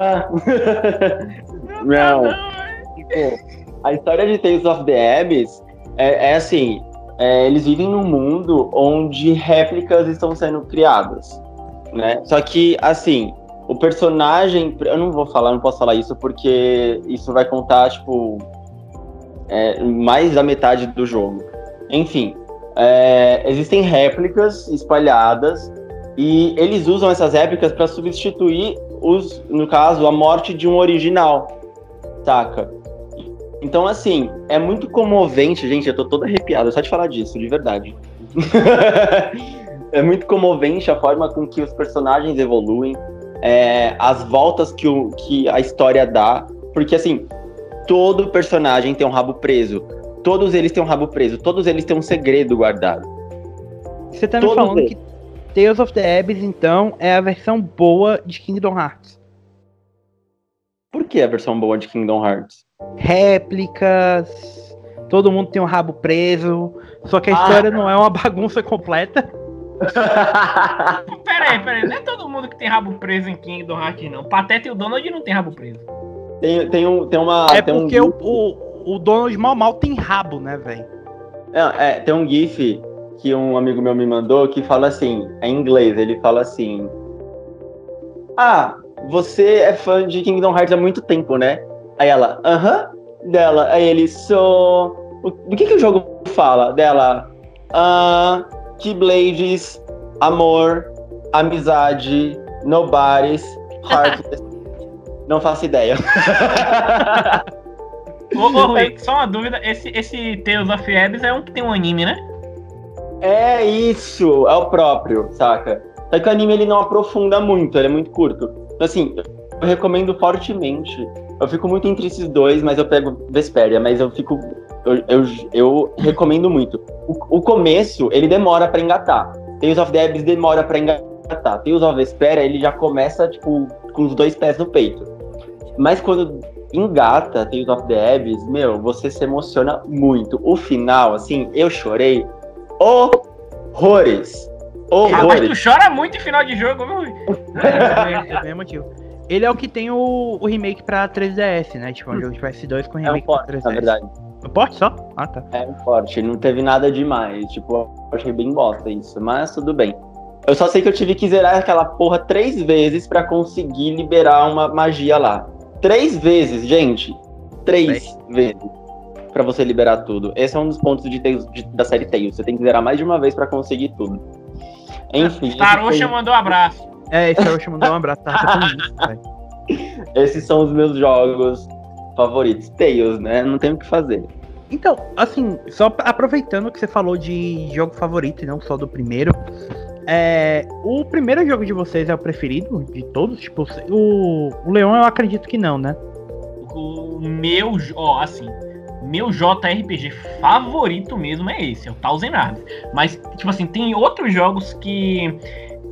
Ah. *laughs* Não, Não. tá não. Tipo, a história de Tales of the Abyss é, é assim: é, eles vivem num mundo onde réplicas estão sendo criadas, né? Só que, assim, o personagem. Eu não vou falar, não posso falar isso porque isso vai contar, tipo, é, mais da metade do jogo. Enfim, é, existem réplicas espalhadas e eles usam essas réplicas para substituir os, no caso, a morte de um original, saca? Então, assim, é muito comovente, gente. Eu tô todo arrepiado só de falar disso, de verdade. *laughs* é muito comovente a forma com que os personagens evoluem, é, as voltas que, o, que a história dá. Porque, assim, todo personagem tem um rabo preso. Todos eles têm um rabo preso. Todos eles têm um segredo guardado. Você tá me Todos falando eles. que Tales of the Abyss, então, é a versão boa de Kingdom Hearts. Por que a versão boa de Kingdom Hearts? Réplicas, todo mundo tem um rabo preso, só que a Ah. história não é uma *laughs* bagunça completa. *laughs* Peraí, peraí. Não é todo mundo que tem rabo preso em Kingdom Hearts, não. Pateta e o Donald não tem rabo preso. tem, tem, um, tem uma. é tem um porque o, gif- o, o Donald mal mal tem rabo, né, velho? Não, é, tem um GIF que um amigo meu me mandou que fala assim, é em inglês, ele fala assim. Ah, você é fã de Kingdom Hearts há muito tempo, né? Aí ela, aham, dela. Aí ele, sou. O, do que, que o jogo fala? Dela, ah, Keyblades, amor, amizade, nobody's, heartless. *laughs* Não faço ideia. Ô, ô Rui, *laughs* só uma dúvida. Esse, esse Tales of é um que tem um anime, né? É isso, é o próprio, saca? Só que o anime ele não aprofunda muito, ele é muito curto. Então, assim, eu recomendo fortemente. Eu fico muito entre esses dois, mas eu pego Vesperia, mas eu fico. Eu, eu, eu recomendo muito. O, o começo, ele demora pra engatar. Tales of the Abyss demora pra engatar. Tales of Vesperia, ele já começa, tipo, com os dois pés no peito. Mas quando engata Tales of the Abyss, meu, você se emociona muito. O final, assim, eu chorei horrores. Rapaz, Horrores. tu chora muito em final de jogo, viu? É, é bem motivo. Ele é o que tem o, o remake pra 3DS, né? Tipo, um jogo de PS2 com É um remake pra forte, 3DS. na verdade. É Porte só? Ah, tá. É um forte. Não teve nada demais. Tipo, eu achei bem bosta isso. Mas tudo bem. Eu só sei que eu tive que zerar aquela porra três vezes pra conseguir liberar uma magia lá. Três vezes, gente. Três vezes. Pra você liberar tudo. Esse é um dos pontos de Tales- de- da série Tales. Você tem que zerar mais de uma vez pra conseguir tudo. Enfim. esse Taroxa foi- mandou um abraço. É, esse é o chamando um abraço, tá tão isso. *laughs* Esses são os meus jogos favoritos. Tails, né? Não tem o que fazer. Então, assim, só aproveitando que você falou de jogo favorito e não só do primeiro. É, o primeiro jogo de vocês é o preferido de todos? Tipo, o, o Leão eu acredito que não, né? O meu, ó, assim, meu JRPG favorito mesmo é esse, é o Thousand Arms. Mas, tipo assim, tem outros jogos que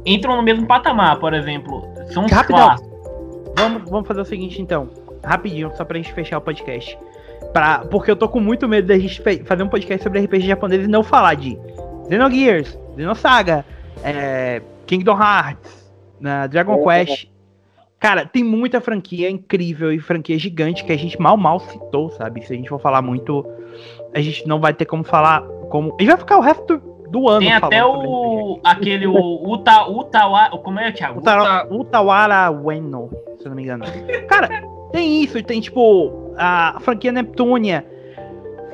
entram no mesmo patamar, por exemplo, são os Rapidão. clássicos. Vamos, vamos fazer o seguinte então, rapidinho, só pra gente fechar o podcast. Pra, porque eu tô com muito medo da gente fazer um podcast sobre RPG japonês e não falar de Xenogears, Xenosaga, é, Kingdom Hearts, na Dragon Quest. Cara, tem muita franquia incrível e franquia gigante que a gente mal mal citou, sabe? Se a gente for falar muito, a gente não vai ter como falar como. A gente vai ficar o resto do, ano Tem até o. aquele o Uta, Utawa. Como é, Thiago? Uta, Utawara Ueno, se eu não me engano. Cara, tem isso, tem tipo a franquia Neptunia,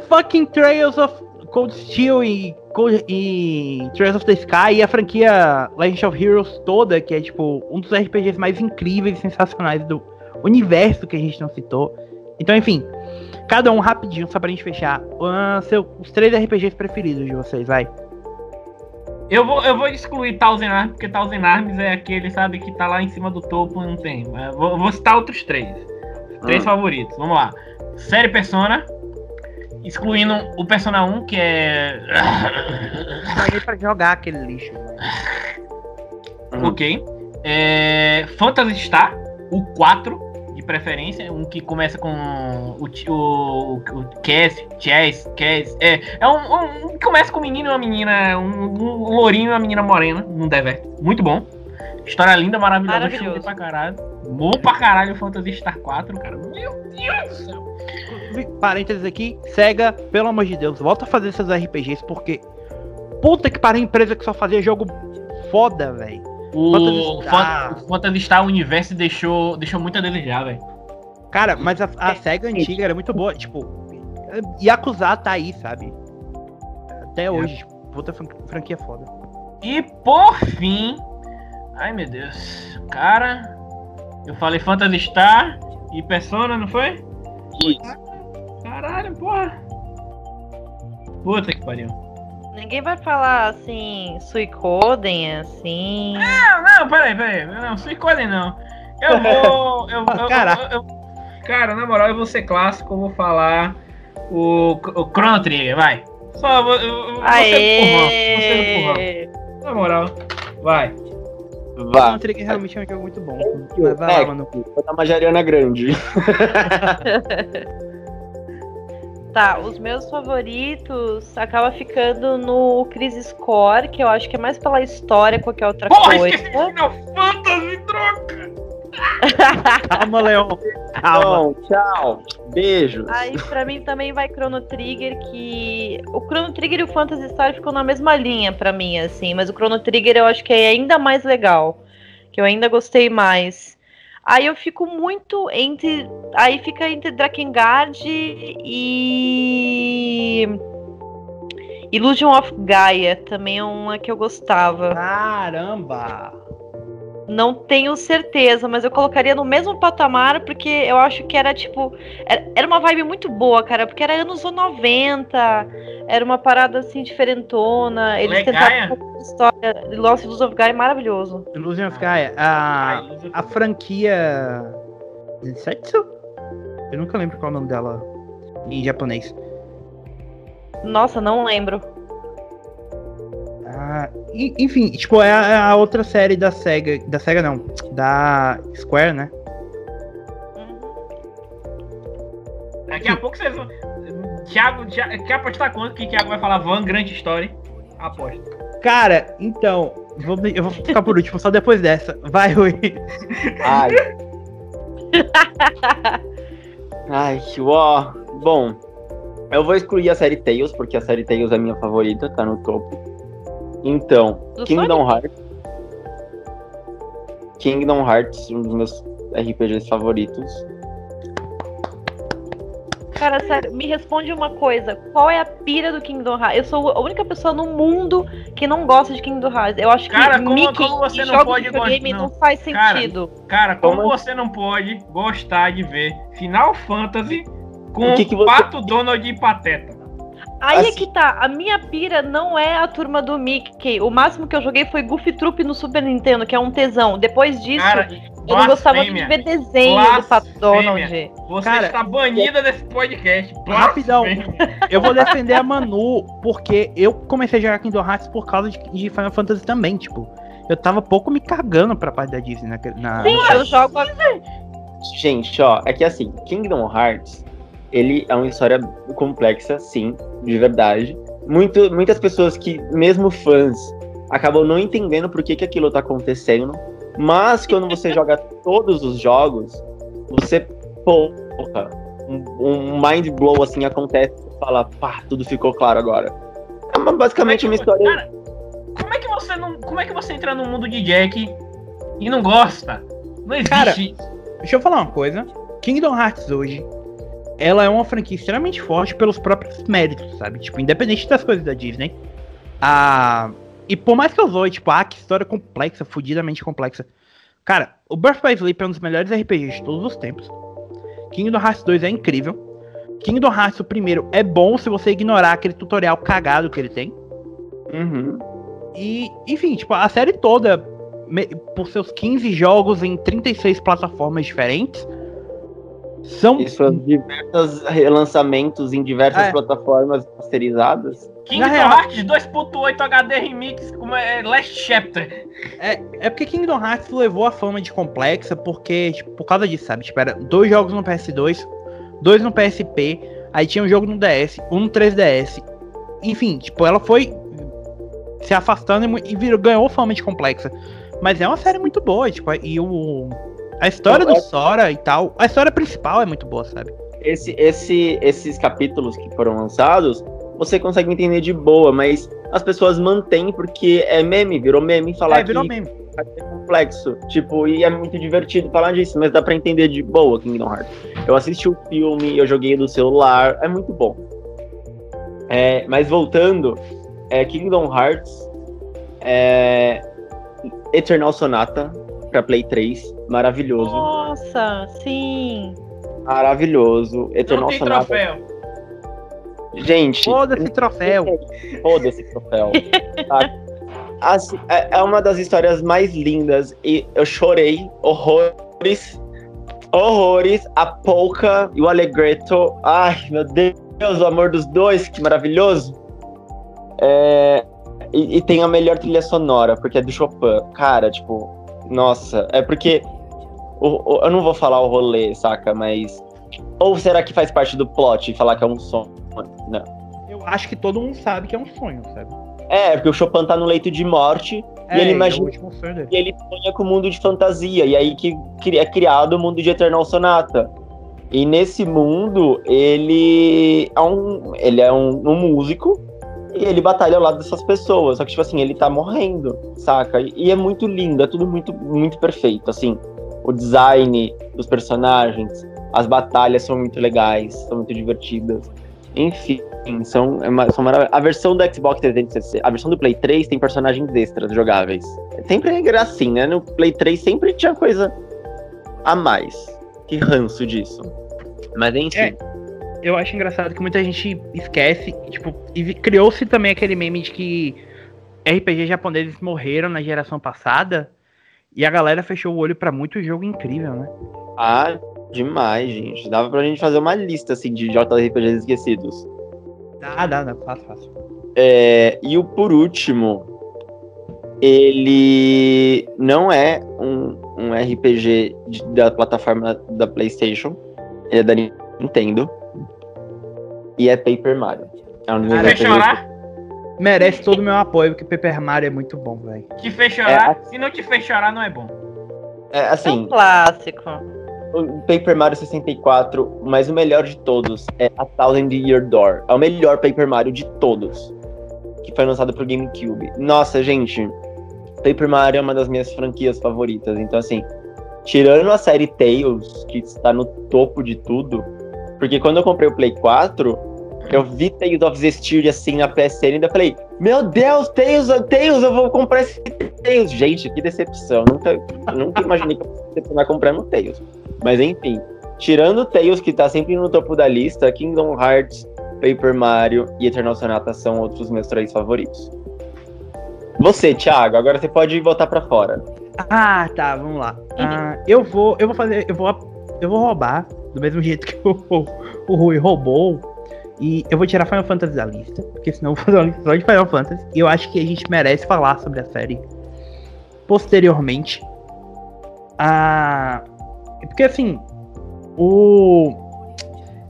fucking Trails of Cold Steel e, Cold- e Trails of the Sky e a franquia Legend of Heroes toda, que é tipo um dos RPGs mais incríveis e sensacionais do universo que a gente não citou. Então, enfim, cada um rapidinho, só pra gente fechar. ah, seu- os três RPGs preferidos de vocês, vai. Eu vou, eu vou excluir Thousand Arms, porque Thousand Arms é aquele, sabe, que tá lá em cima do topo, não tem. Vou, vou citar outros três. Três Hum. favoritos. Vamos lá. Série Persona. Excluindo o Persona 1, que é. Paguei pra jogar aquele lixo. Uhum. ok. É, Phantasy Star, o 4, de preferência. Um que começa com o, o, o Cass, Chess, Cass. É, é um, um- um que começa com um menino e uma menina, um, um lourinho e uma menina morena, num deserto. Muito bom. História linda, maravilhosa, Maravilhoso. chorei pra caralho. Bom pra caralho o Phantasy Star 4, cara. Meu Deus do céu. Parênteses aqui, SEGA, pelo amor de Deus, volta a fazer seus RPGs, porque. Puta que pariu, empresa que só fazia jogo foda, velho. O Phantasy Star. Fan- o Phantasy Star Universe deixou, deixou muito a desejar, velho. Cara, mas a, a SEGA antiga era muito boa, tipo. Yakuza tá aí, sabe? Até hoje, tipo, puta fran- franquia foda. E por fim. Ai meu Deus. Cara. Eu falei Phantasy Star e Persona, não foi? Caralho, porra. Puta que pariu. Ninguém vai falar assim, Suicoden, assim. Não, não, peraí, peraí. Não, Suicoden não. Eu vou. Eu, eu, Cara. eu- eu- cara, na moral, eu vou ser clássico, eu vou falar o, o Chrono Trigger, vai. Só vou, eu, eu vou ser empurrão. Aê! Na moral, vai. O Vá. Trigger realmente é um jogo muito bom. You. Mas vai lá, É, mano. Vou dar uma Jariana grande. *laughs* Tá, os meus favoritos acaba ficando no Crisis Core, que eu acho que é mais pela história que qualquer outra Porra, coisa. esqueci de Final Fantasy, troca! Calma, Leon. Calma. Então, tchau. Beijo. Aí pra mim também vai Chrono Trigger, que o Chrono Trigger e o Phantasy Star ficam na mesma linha pra mim, assim, mas o Chrono Trigger eu acho que é ainda mais legal, que eu ainda gostei mais. Aí eu fico muito entre, aí fica entre Drakengard e Illusion of Gaia, também é uma que eu gostava. Caramba! Não tenho certeza, mas eu colocaria no mesmo patamar, porque eu acho que era tipo. Era, uma vibe muito boa, cara, porque era anos 90, era uma parada assim diferentona. Eles Legaia? tentavam contar história. Lost Illusion of Gaia é maravilhoso. Illusion of Gaia. A, a franquia. Setsu? Eu nunca lembro qual é o nome dela em japonês. Nossa, não lembro. Ah, enfim, tipo, é a, é a outra série da SEGA. Da SEGA não, da Square, né? Daqui a pouco vocês vão. Thiago, Thiago, quer apostar quanto que Thiago vai falar Van Grande Story? Aposta. Cara, então, vou- eu vou ficar por último, só depois dessa. Vai, Rui. Ai. *laughs* Ai, ó. Bom, eu vou excluir a série Tails, porque a série Tails é a minha favorita, tá no topo. Então, Do Kingdom Hearts. Kingdom Hearts, um dos meus RPGs favoritos. Cara, sério, me responde uma coisa. Qual é a pira do Kingdom Hearts? Eu sou a única pessoa no mundo que não gosta de Kingdom Hearts. Eu acho Cara, que como- Mickey como você não pode gostar- não faz Cara, sentido. Cara, como Como- você não pode gostar de ver Final Fantasy com O que que você- Pato Donald e Pateta? Aí é assim- que tá. A minha pira não é a turma do Mickey. O máximo que eu joguei foi Goofy Troop no Super Nintendo, que é um tesão. Depois disso, Cara, eu não gostava muito de ver desenho do Pato Blasfêmia. Donald. Você Cara, está banida desse podcast. Rapidão. Eu vou defender a Manu, porque eu comecei a jogar Kingdom Hearts por causa de, de Final Fantasy também, tipo. Eu tava pouco me cagando pra parte da Disney na. na Sim, eu jogo a Gente, ó, é que assim, Kingdom Hearts, ele é uma história complexa, sim, de verdade. Muito, muitas pessoas que, mesmo fãs, acabam não entendendo por que, que aquilo tá acontecendo. Mas quando você *laughs* joga todos os jogos, você, porra, um, um mind blow assim acontece e fala, pá, tudo ficou claro agora. É uma- basicamente uma história. Cara, como é que você não. Como é que você entra no mundo de Jack e não gosta? Não existe. Cara, Deixa eu falar uma coisa. Kingdom Hearts hoje, ela é uma franquia extremamente forte pelos próprios méritos, sabe? Tipo, independente das coisas da Disney. A... E por mais que eu zoe, tipo, ah, que história complexa, fudidamente complexa. Cara, o Birth by Sleep é um dos melhores RPGs de todos os tempos. Kingdom Hearts 2 é incrível. Kingdom Hearts, o primeiro, é bom se você ignorar aquele tutorial cagado que ele tem. Uhum. E, enfim, tipo, a série toda, por seus 15 jogos em 36 plataformas diferentes, são. E diversos relançamentos em diversas É. plataformas masterizadas. Kingdom na real- Hearts 2.8 HD Remix como é Last Chapter. É, é porque Kingdom Hearts levou a fama de complexa porque, tipo, por causa disso, sabe? Tipo, era dois jogos no PS2, dois no PSP, aí tinha um jogo no DS, um no 3DS. Enfim, tipo, ela foi se afastando e, e virou, ganhou fama de complexa. Mas é uma série muito boa, tipo, e o. A história do Sora e tal. A história principal é muito boa, sabe? Esse, esse, esses capítulos que foram lançados, você consegue entender de boa, mas as pessoas mantêm porque é meme, virou meme falar é, virou que meme. é complexo. Tipo, e é muito divertido falar disso, mas dá pra entender de boa Kingdom Hearts. Eu assisti o filme, eu joguei no celular, é muito bom. É, mas voltando, é, Kingdom Hearts é, Eternal Sonata pra Play 3, maravilhoso. Nossa, sim. Maravilhoso. Não Eternal tem Sonata. troféu. Gente, Foda-se troféu. Foda-se troféu. *laughs* Tá? Assim, é é uma das histórias mais lindas e eu chorei horrores. Horrores. A Polka e o Allegretto. Ai, meu Deus, o amor dos dois, que maravilhoso. É, e, e tem a melhor trilha sonora, porque é do Chopin. Cara, tipo, nossa, é porque. o- o- eu não vou falar o rolê, saca? Mas. Ou será que faz parte do plot falar que é um som? Não. Eu acho que todo mundo sabe que é um sonho, sabe? É, porque o Chopin tá no leito de morte É, ele é imagina- sonho dele. e ele sonha com o mundo de fantasia. E aí que é criado o mundo de Eternal Sonata. E nesse mundo, ele é um, ele é um, um músico e ele batalha ao lado dessas pessoas. Só que, tipo assim, ele tá morrendo, saca? E, e é muito lindo, é tudo muito, muito perfeito. Assim, o design dos personagens, as batalhas são muito legais, são muito divertidas. Enfim, são, é são A versão do Xbox 360, a versão do Play 3 tem personagens extras jogáveis. Sempre era assim, né? No Play 3 sempre tinha coisa a mais. Que ranço disso. Mas enfim. É. Eu acho engraçado que muita gente esquece, tipo, e criou-se também aquele meme de que RPG japoneses morreram na geração passada e a galera fechou o olho pra muito jogo incrível, né? Ah, demais, gente. Dava pra gente fazer uma lista assim de JRPGs esquecidos. Dá, dá, dá, fácil, fácil. É, e o por último, ele não é um, um RPG de- da plataforma da PlayStation. Ele é da Nintendo. E é Paper Mario. É um RPGs chorar? Merece todo o meu apoio, porque Paper Mario é muito bom, velho. Te fez chorar? É. Se não te fez chorar, não é bom. É, É assim, um clássico. o Paper Mario 64, mas o melhor de todos é A Thousand Year Door. É o melhor Paper Mario de todos. Que foi lançado pro GameCube. Nossa, gente. Paper Mario é uma das minhas franquias favoritas. Então, assim, tirando a série Tails, que está no topo de tudo, Porque quando eu comprei o Play 4, eu vi Tales of Zestiria assim na PSN e ainda falei, meu Deus, Tales, Tales, eu vou comprar esse Tales. Gente, que decepção. Nunca, nunca imaginei que eu fosse decepcionar comprando Tales. Mas enfim, tirando Tales, que tá sempre no topo da lista, Kingdom Hearts, Paper Mario e Eternal Sonata são outros meus três favoritos. Você, Thiago, agora você pode voltar para fora. Ah, tá, vamos lá. Ah, eu vou, eu vou fazer, eu vou, eu vou roubar do mesmo jeito que o, o Rui roubou. E eu vou tirar Final Fantasy da lista, porque senão eu vou fazer uma lista só de Final Fantasy. E eu acho que a gente merece falar sobre a série posteriormente. Ah, porque assim, o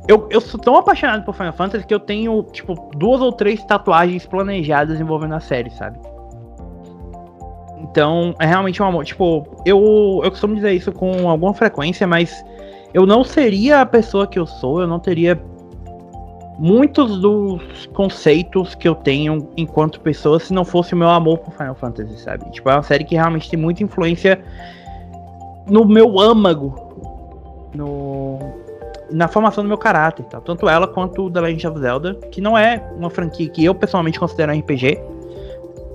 eu, eu sou tão apaixonado por Final Fantasy que eu tenho, tipo, duas ou três tatuagens planejadas envolvendo a série, sabe? Então, é realmente um amor. Tipo, eu, eu costumo dizer isso com alguma frequência, mas eu não seria a pessoa que eu sou, eu não teria muitos dos conceitos que eu tenho enquanto pessoa se não fosse o meu amor por Final Fantasy, sabe? Tipo, é uma série que realmente tem muita influência no meu âmago, no, na formação do meu caráter, tá? tanto ela quanto The Legend of Zelda, que não é uma franquia que eu pessoalmente considero um RPG,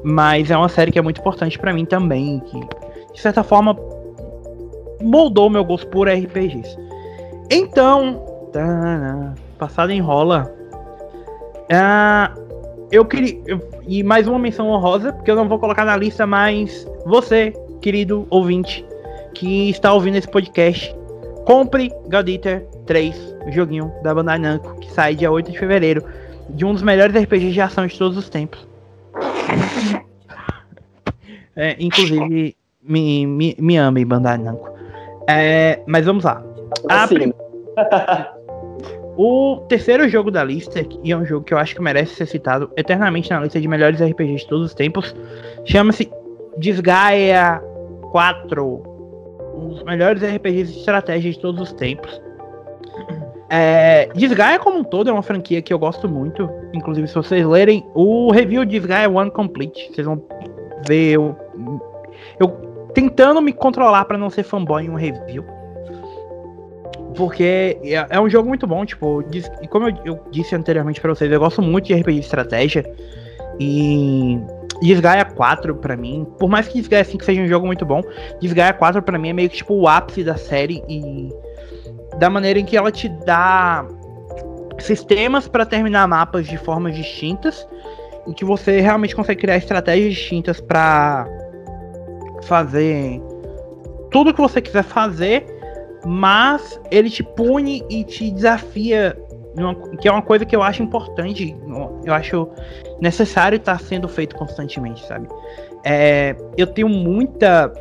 mas é uma série que é muito importante para mim também, que de certa forma moldou meu gosto por RPGs. Então, passada enrola. Uh, eu queria. E mais uma menção honrosa, porque eu não vou colocar na lista, mas você, querido ouvinte, que está ouvindo esse podcast, compre God Eater 3, o joguinho da Bandai Namco, que sai dia 8 de fevereiro, de um dos melhores RPGs de ação de todos os tempos. É, inclusive, me, me, me ame, Bandai Namco. É, mas vamos lá. Assim. *laughs* o terceiro jogo da lista, e é um jogo que eu acho que merece ser citado eternamente na lista de melhores RPGs de todos os tempos, chama-se Desgaia 4 um dos melhores RPGs de estratégia de todos os tempos. É, Desgaia como um todo é uma franquia que eu gosto muito. Inclusive, se vocês lerem o review de Desgaia One Complete, vocês vão ver eu, eu tentando me controlar para não ser fanboy em um review. Porque é, é um jogo muito bom, tipo, e como eu, eu disse anteriormente para vocês, eu gosto muito de RPG de estratégia. E Desgaia 4 para mim, por mais que Desgaia 5 seja um jogo muito bom, Desgaia 4 para mim é meio que tipo o ápice da série e da maneira em que ela te dá sistemas para terminar mapas de formas distintas, em que você realmente consegue criar estratégias distintas para fazer tudo que você quiser fazer, mas ele te pune e te desafia que é uma coisa que eu acho importante, eu acho necessário estar tá sendo feito constantemente, sabe? É, eu tenho muita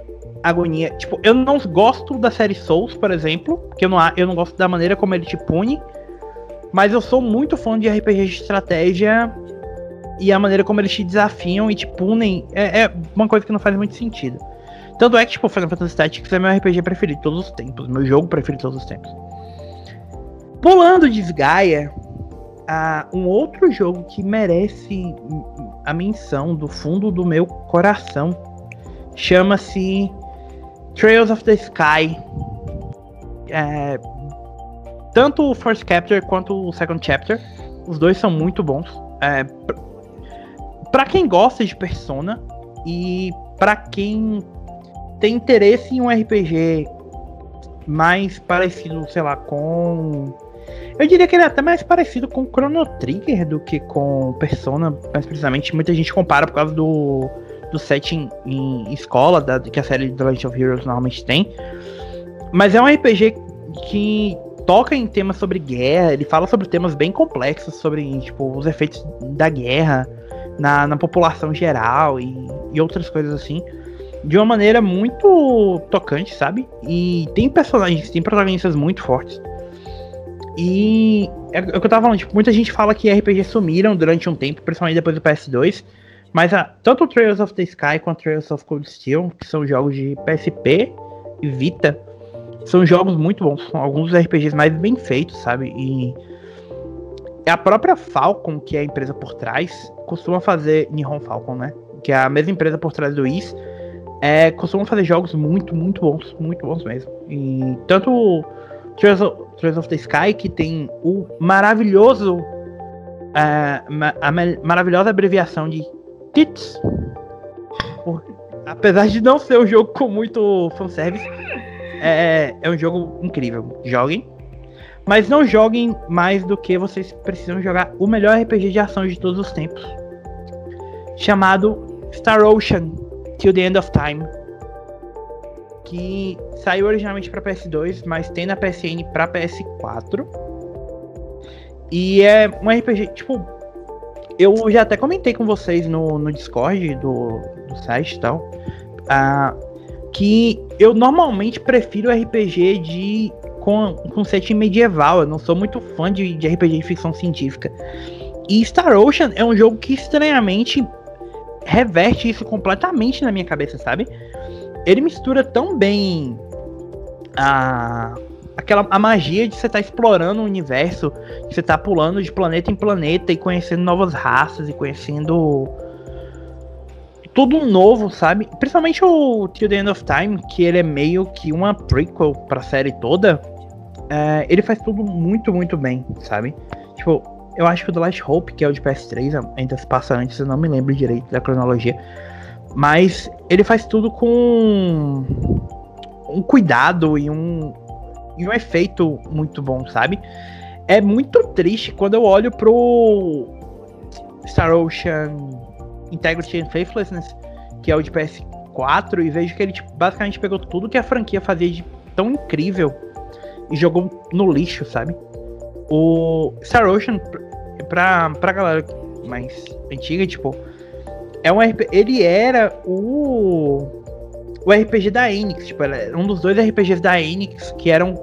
agonia. Tipo, eu não gosto da série Souls, por exemplo, porque eu não, eu não gosto da maneira como ele te pune, mas eu sou muito fã de RPG de estratégia e a maneira como eles te desafiam e te punem é, é uma coisa que não faz muito sentido. Tanto é que, tipo, Final Fantasy Tactics é meu RPG preferido de todos os tempos, meu jogo preferido de todos os tempos. Pulando de Gaia, uh, um outro jogo que merece a menção do fundo do meu coração chama-se Trails of the Sky. É, tanto o First Chapter quanto o Second Chapter, os dois são muito bons. É, para quem gosta de Persona e para quem tem interesse em um RPG mais parecido, sei lá, com eu diria que ele é até mais parecido com Chrono Trigger do que com Persona, mais precisamente. Muita gente compara por causa do, do setting em escola, da, que a série The Legend of Heroes normalmente tem. Mas é um RPG que toca em temas sobre guerra, ele fala sobre temas bem complexos, sobre tipo, os efeitos da guerra na, na população geral e, e outras coisas assim. De uma maneira muito tocante, sabe? E tem personagens, tem protagonistas muito fortes. E é, é o que eu tava falando, tipo, muita gente fala que RPG sumiram durante um tempo, principalmente depois do PS2. Mas a, tanto o Trails of the Sky quanto o Trails of Cold Steel, que são jogos de PSP e Vita, são jogos muito bons. São alguns dos RPGs mais bem feitos, sabe? E a própria Falcon, que é a empresa por trás, costuma fazer. Nihon Falcon, né? Que é a mesma empresa por trás do Is. É, costuma fazer jogos muito, muito bons. Muito bons mesmo. E tanto Trails of, Trails of the Sky, que tem o maravilhoso. é, a ma- maravilhosa abreviação de TITS. Apesar de não ser um jogo com muito fanservice, é, é um jogo incrível. Joguem. Mas não joguem mais do que vocês precisam jogar o melhor RPG de ação de todos os tempos. Chamado Star Ocean Till the End of Time. Que saiu originalmente para PS2, mas tem na PSN para PS4. E é um RPG, tipo, eu já até comentei com vocês no, no Discord do, do site e tal. ah, que eu normalmente prefiro RPG de com, com setting medieval. Eu não sou muito fã de, de RPG de ficção científica. E Star Ocean é um jogo que estranhamente reverte isso completamente na minha cabeça, sabe? Ele mistura tão bem a aquela a magia de você estar explorando o universo, de você estar pulando de planeta em planeta e conhecendo novas raças e conhecendo tudo novo, sabe? Principalmente o Till the End of Time, que ele é meio que uma prequel pra série toda. é, ele faz tudo muito, muito bem, sabe? Tipo, eu acho que o The Last Hope, que é o de PS3, ainda se passa antes, eu não me lembro direito da cronologia. Mas ele faz tudo com um cuidado e um, e um efeito muito bom, sabe? É muito triste quando eu olho pro Star Ocean Integrity and Faithlessness, que é o de PS4, e vejo que ele tipo, basicamente pegou tudo que a franquia fazia de tão incrível e jogou no lixo, sabe? O Star Ocean, pra, pra galera mais antiga, tipo, é um RP, ele era o o RPG da Enix, tipo, era um dos dois RPGs da Enix que eram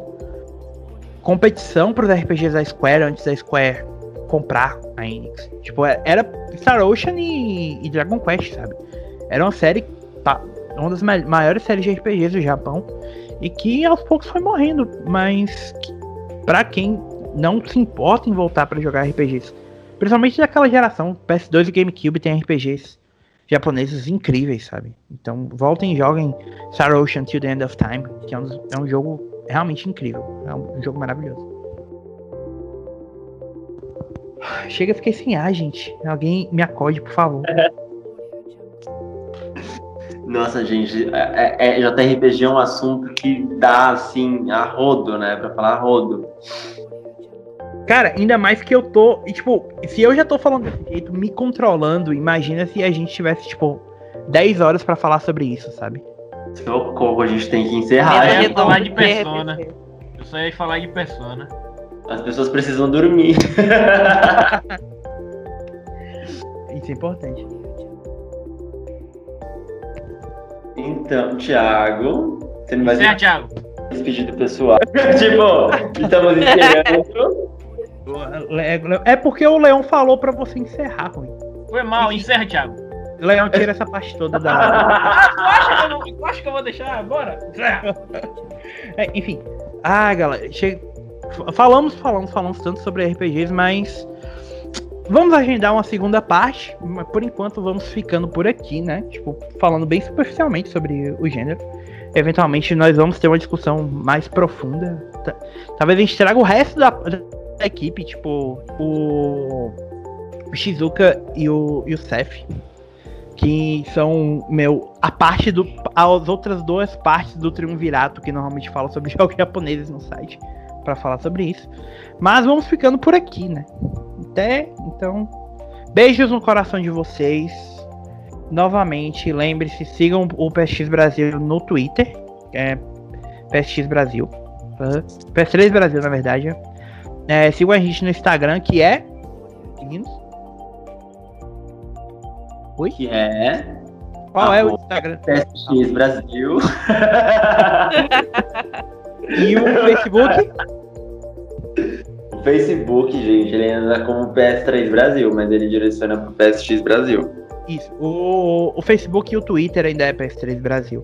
competição para os RPGs da Square antes da Square comprar a Enix. Tipo, era Star Ocean e, e Dragon Quest, sabe? Era uma série, tá, uma das ma- maiores séries de RPGs do Japão e que aos poucos foi morrendo, mas para quem não se importa em voltar para jogar RPGs, principalmente daquela geração, PS2 e GameCube tem RPGs japoneses incríveis, sabe? Então voltem e joguem Star Ocean Till the End of Time, que é um, é um jogo realmente incrível, é um, um jogo maravilhoso. Chega, fiquei sem ar, gente. Alguém me acorde, por favor. *laughs* Nossa, gente, é, é- é- JRPG é um assunto que dá, assim, a rodo, né? Pra falar a rodo. Cara, ainda mais que eu tô. E, tipo, se eu já tô falando desse jeito, me controlando, imagina se a gente tivesse, tipo, 10 horas pra falar sobre isso, sabe? Socorro, a gente tem que encerrar. é? gente. falar de Persona. Eu só ia falar de Persona. As pessoas precisam dormir. *laughs* Isso é importante. Então, Thiago, você não vai Certo, se Thiago? despedir do pessoal. *laughs* tipo, estamos encerrando. É porque o Leão falou pra você encerrar, Rui. Foi mal, encerra, Thiago. Leão tira essa parte toda da. Ah, *laughs* tu acha que eu, não, tu acha que eu vou deixar? Bora. *laughs* É, enfim. Ah, galera, che... falamos, falamos, falamos tanto sobre RPGs, mas vamos agendar uma segunda parte. Mas por enquanto vamos ficando por aqui, né? Tipo, falando bem superficialmente sobre o gênero. Eventualmente nós vamos ter uma discussão mais profunda. Ta- Talvez a gente traga o resto da, da equipe, tipo, o, o Shizuka e o, e o Seth. Que são, meu, a parte do. As outras duas partes do triunvirato que normalmente fala sobre *laughs* jogos japoneses no site. Pra falar sobre isso. Mas vamos ficando por aqui, né? Até então. Beijos no coração de vocês. Novamente, lembre-se, sigam o PSX Brasil no Twitter. É PSX Brasil. tá? PS3 Brasil, na verdade. É, sigam a gente no Instagram, que é. Meninos? Oi? Que é Qual é o. Instagram? PSX Brasil. *laughs* E o Facebook? O *laughs* Facebook, gente, ele anda como PS3 Brasil, mas ele direciona pro PSX Brasil. Isso. O, o Facebook e o Twitter ainda é PS3 Brasil.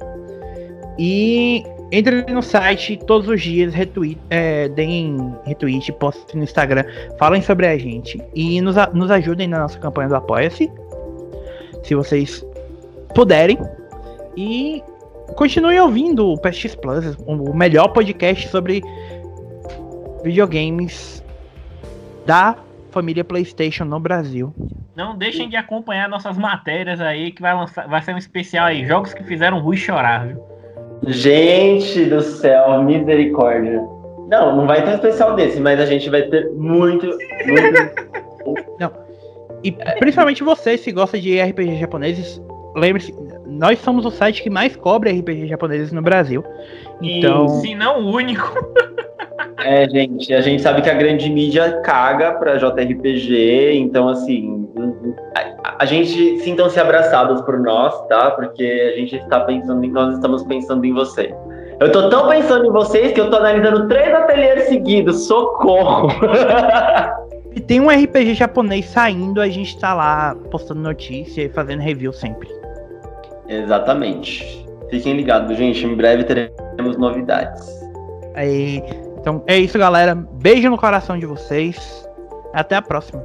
E entre no site todos os dias, retweet, é, deem retweet, postem no Instagram, falem sobre a gente e nos, nos ajudem na nossa campanha do Apoia-se, se vocês puderem. E continuem ouvindo o PSX Plus, o melhor podcast sobre videogames da família PlayStation no Brasil. Não deixem de acompanhar nossas matérias aí, que vai, lançar, vai ser um especial aí. Jogos que fizeram Rui chorar, viu? Gente do céu, misericórdia. Não, não vai ter um especial desse, mas a gente vai ter muito, muito. *laughs* E principalmente você, se gosta de RPG japoneses, lembre-se, nós somos o site que mais cobre RPG japoneses no Brasil. Então, Se não o único. *laughs* É, gente, a gente sabe que a grande mídia caga pra JRPG, então assim, a, a gente sintam-se abraçados por nós, tá? Porque a gente está pensando em, nós estamos pensando em você. Eu tô tão pensando em vocês que eu tô analisando três ateliês seguidos, socorro! se *laughs* tem um RPG japonês saindo, a gente tá lá postando notícia e fazendo review sempre. Exatamente. Fiquem ligados, gente, em breve teremos novidades. Aí, então é isso, galera. Beijo no coração de vocês. Até a próxima.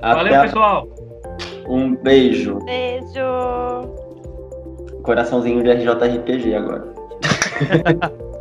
Valeu, Até a- pessoal. Um beijo. Beijo. Coraçãozinho de RJRPG agora. *laughs*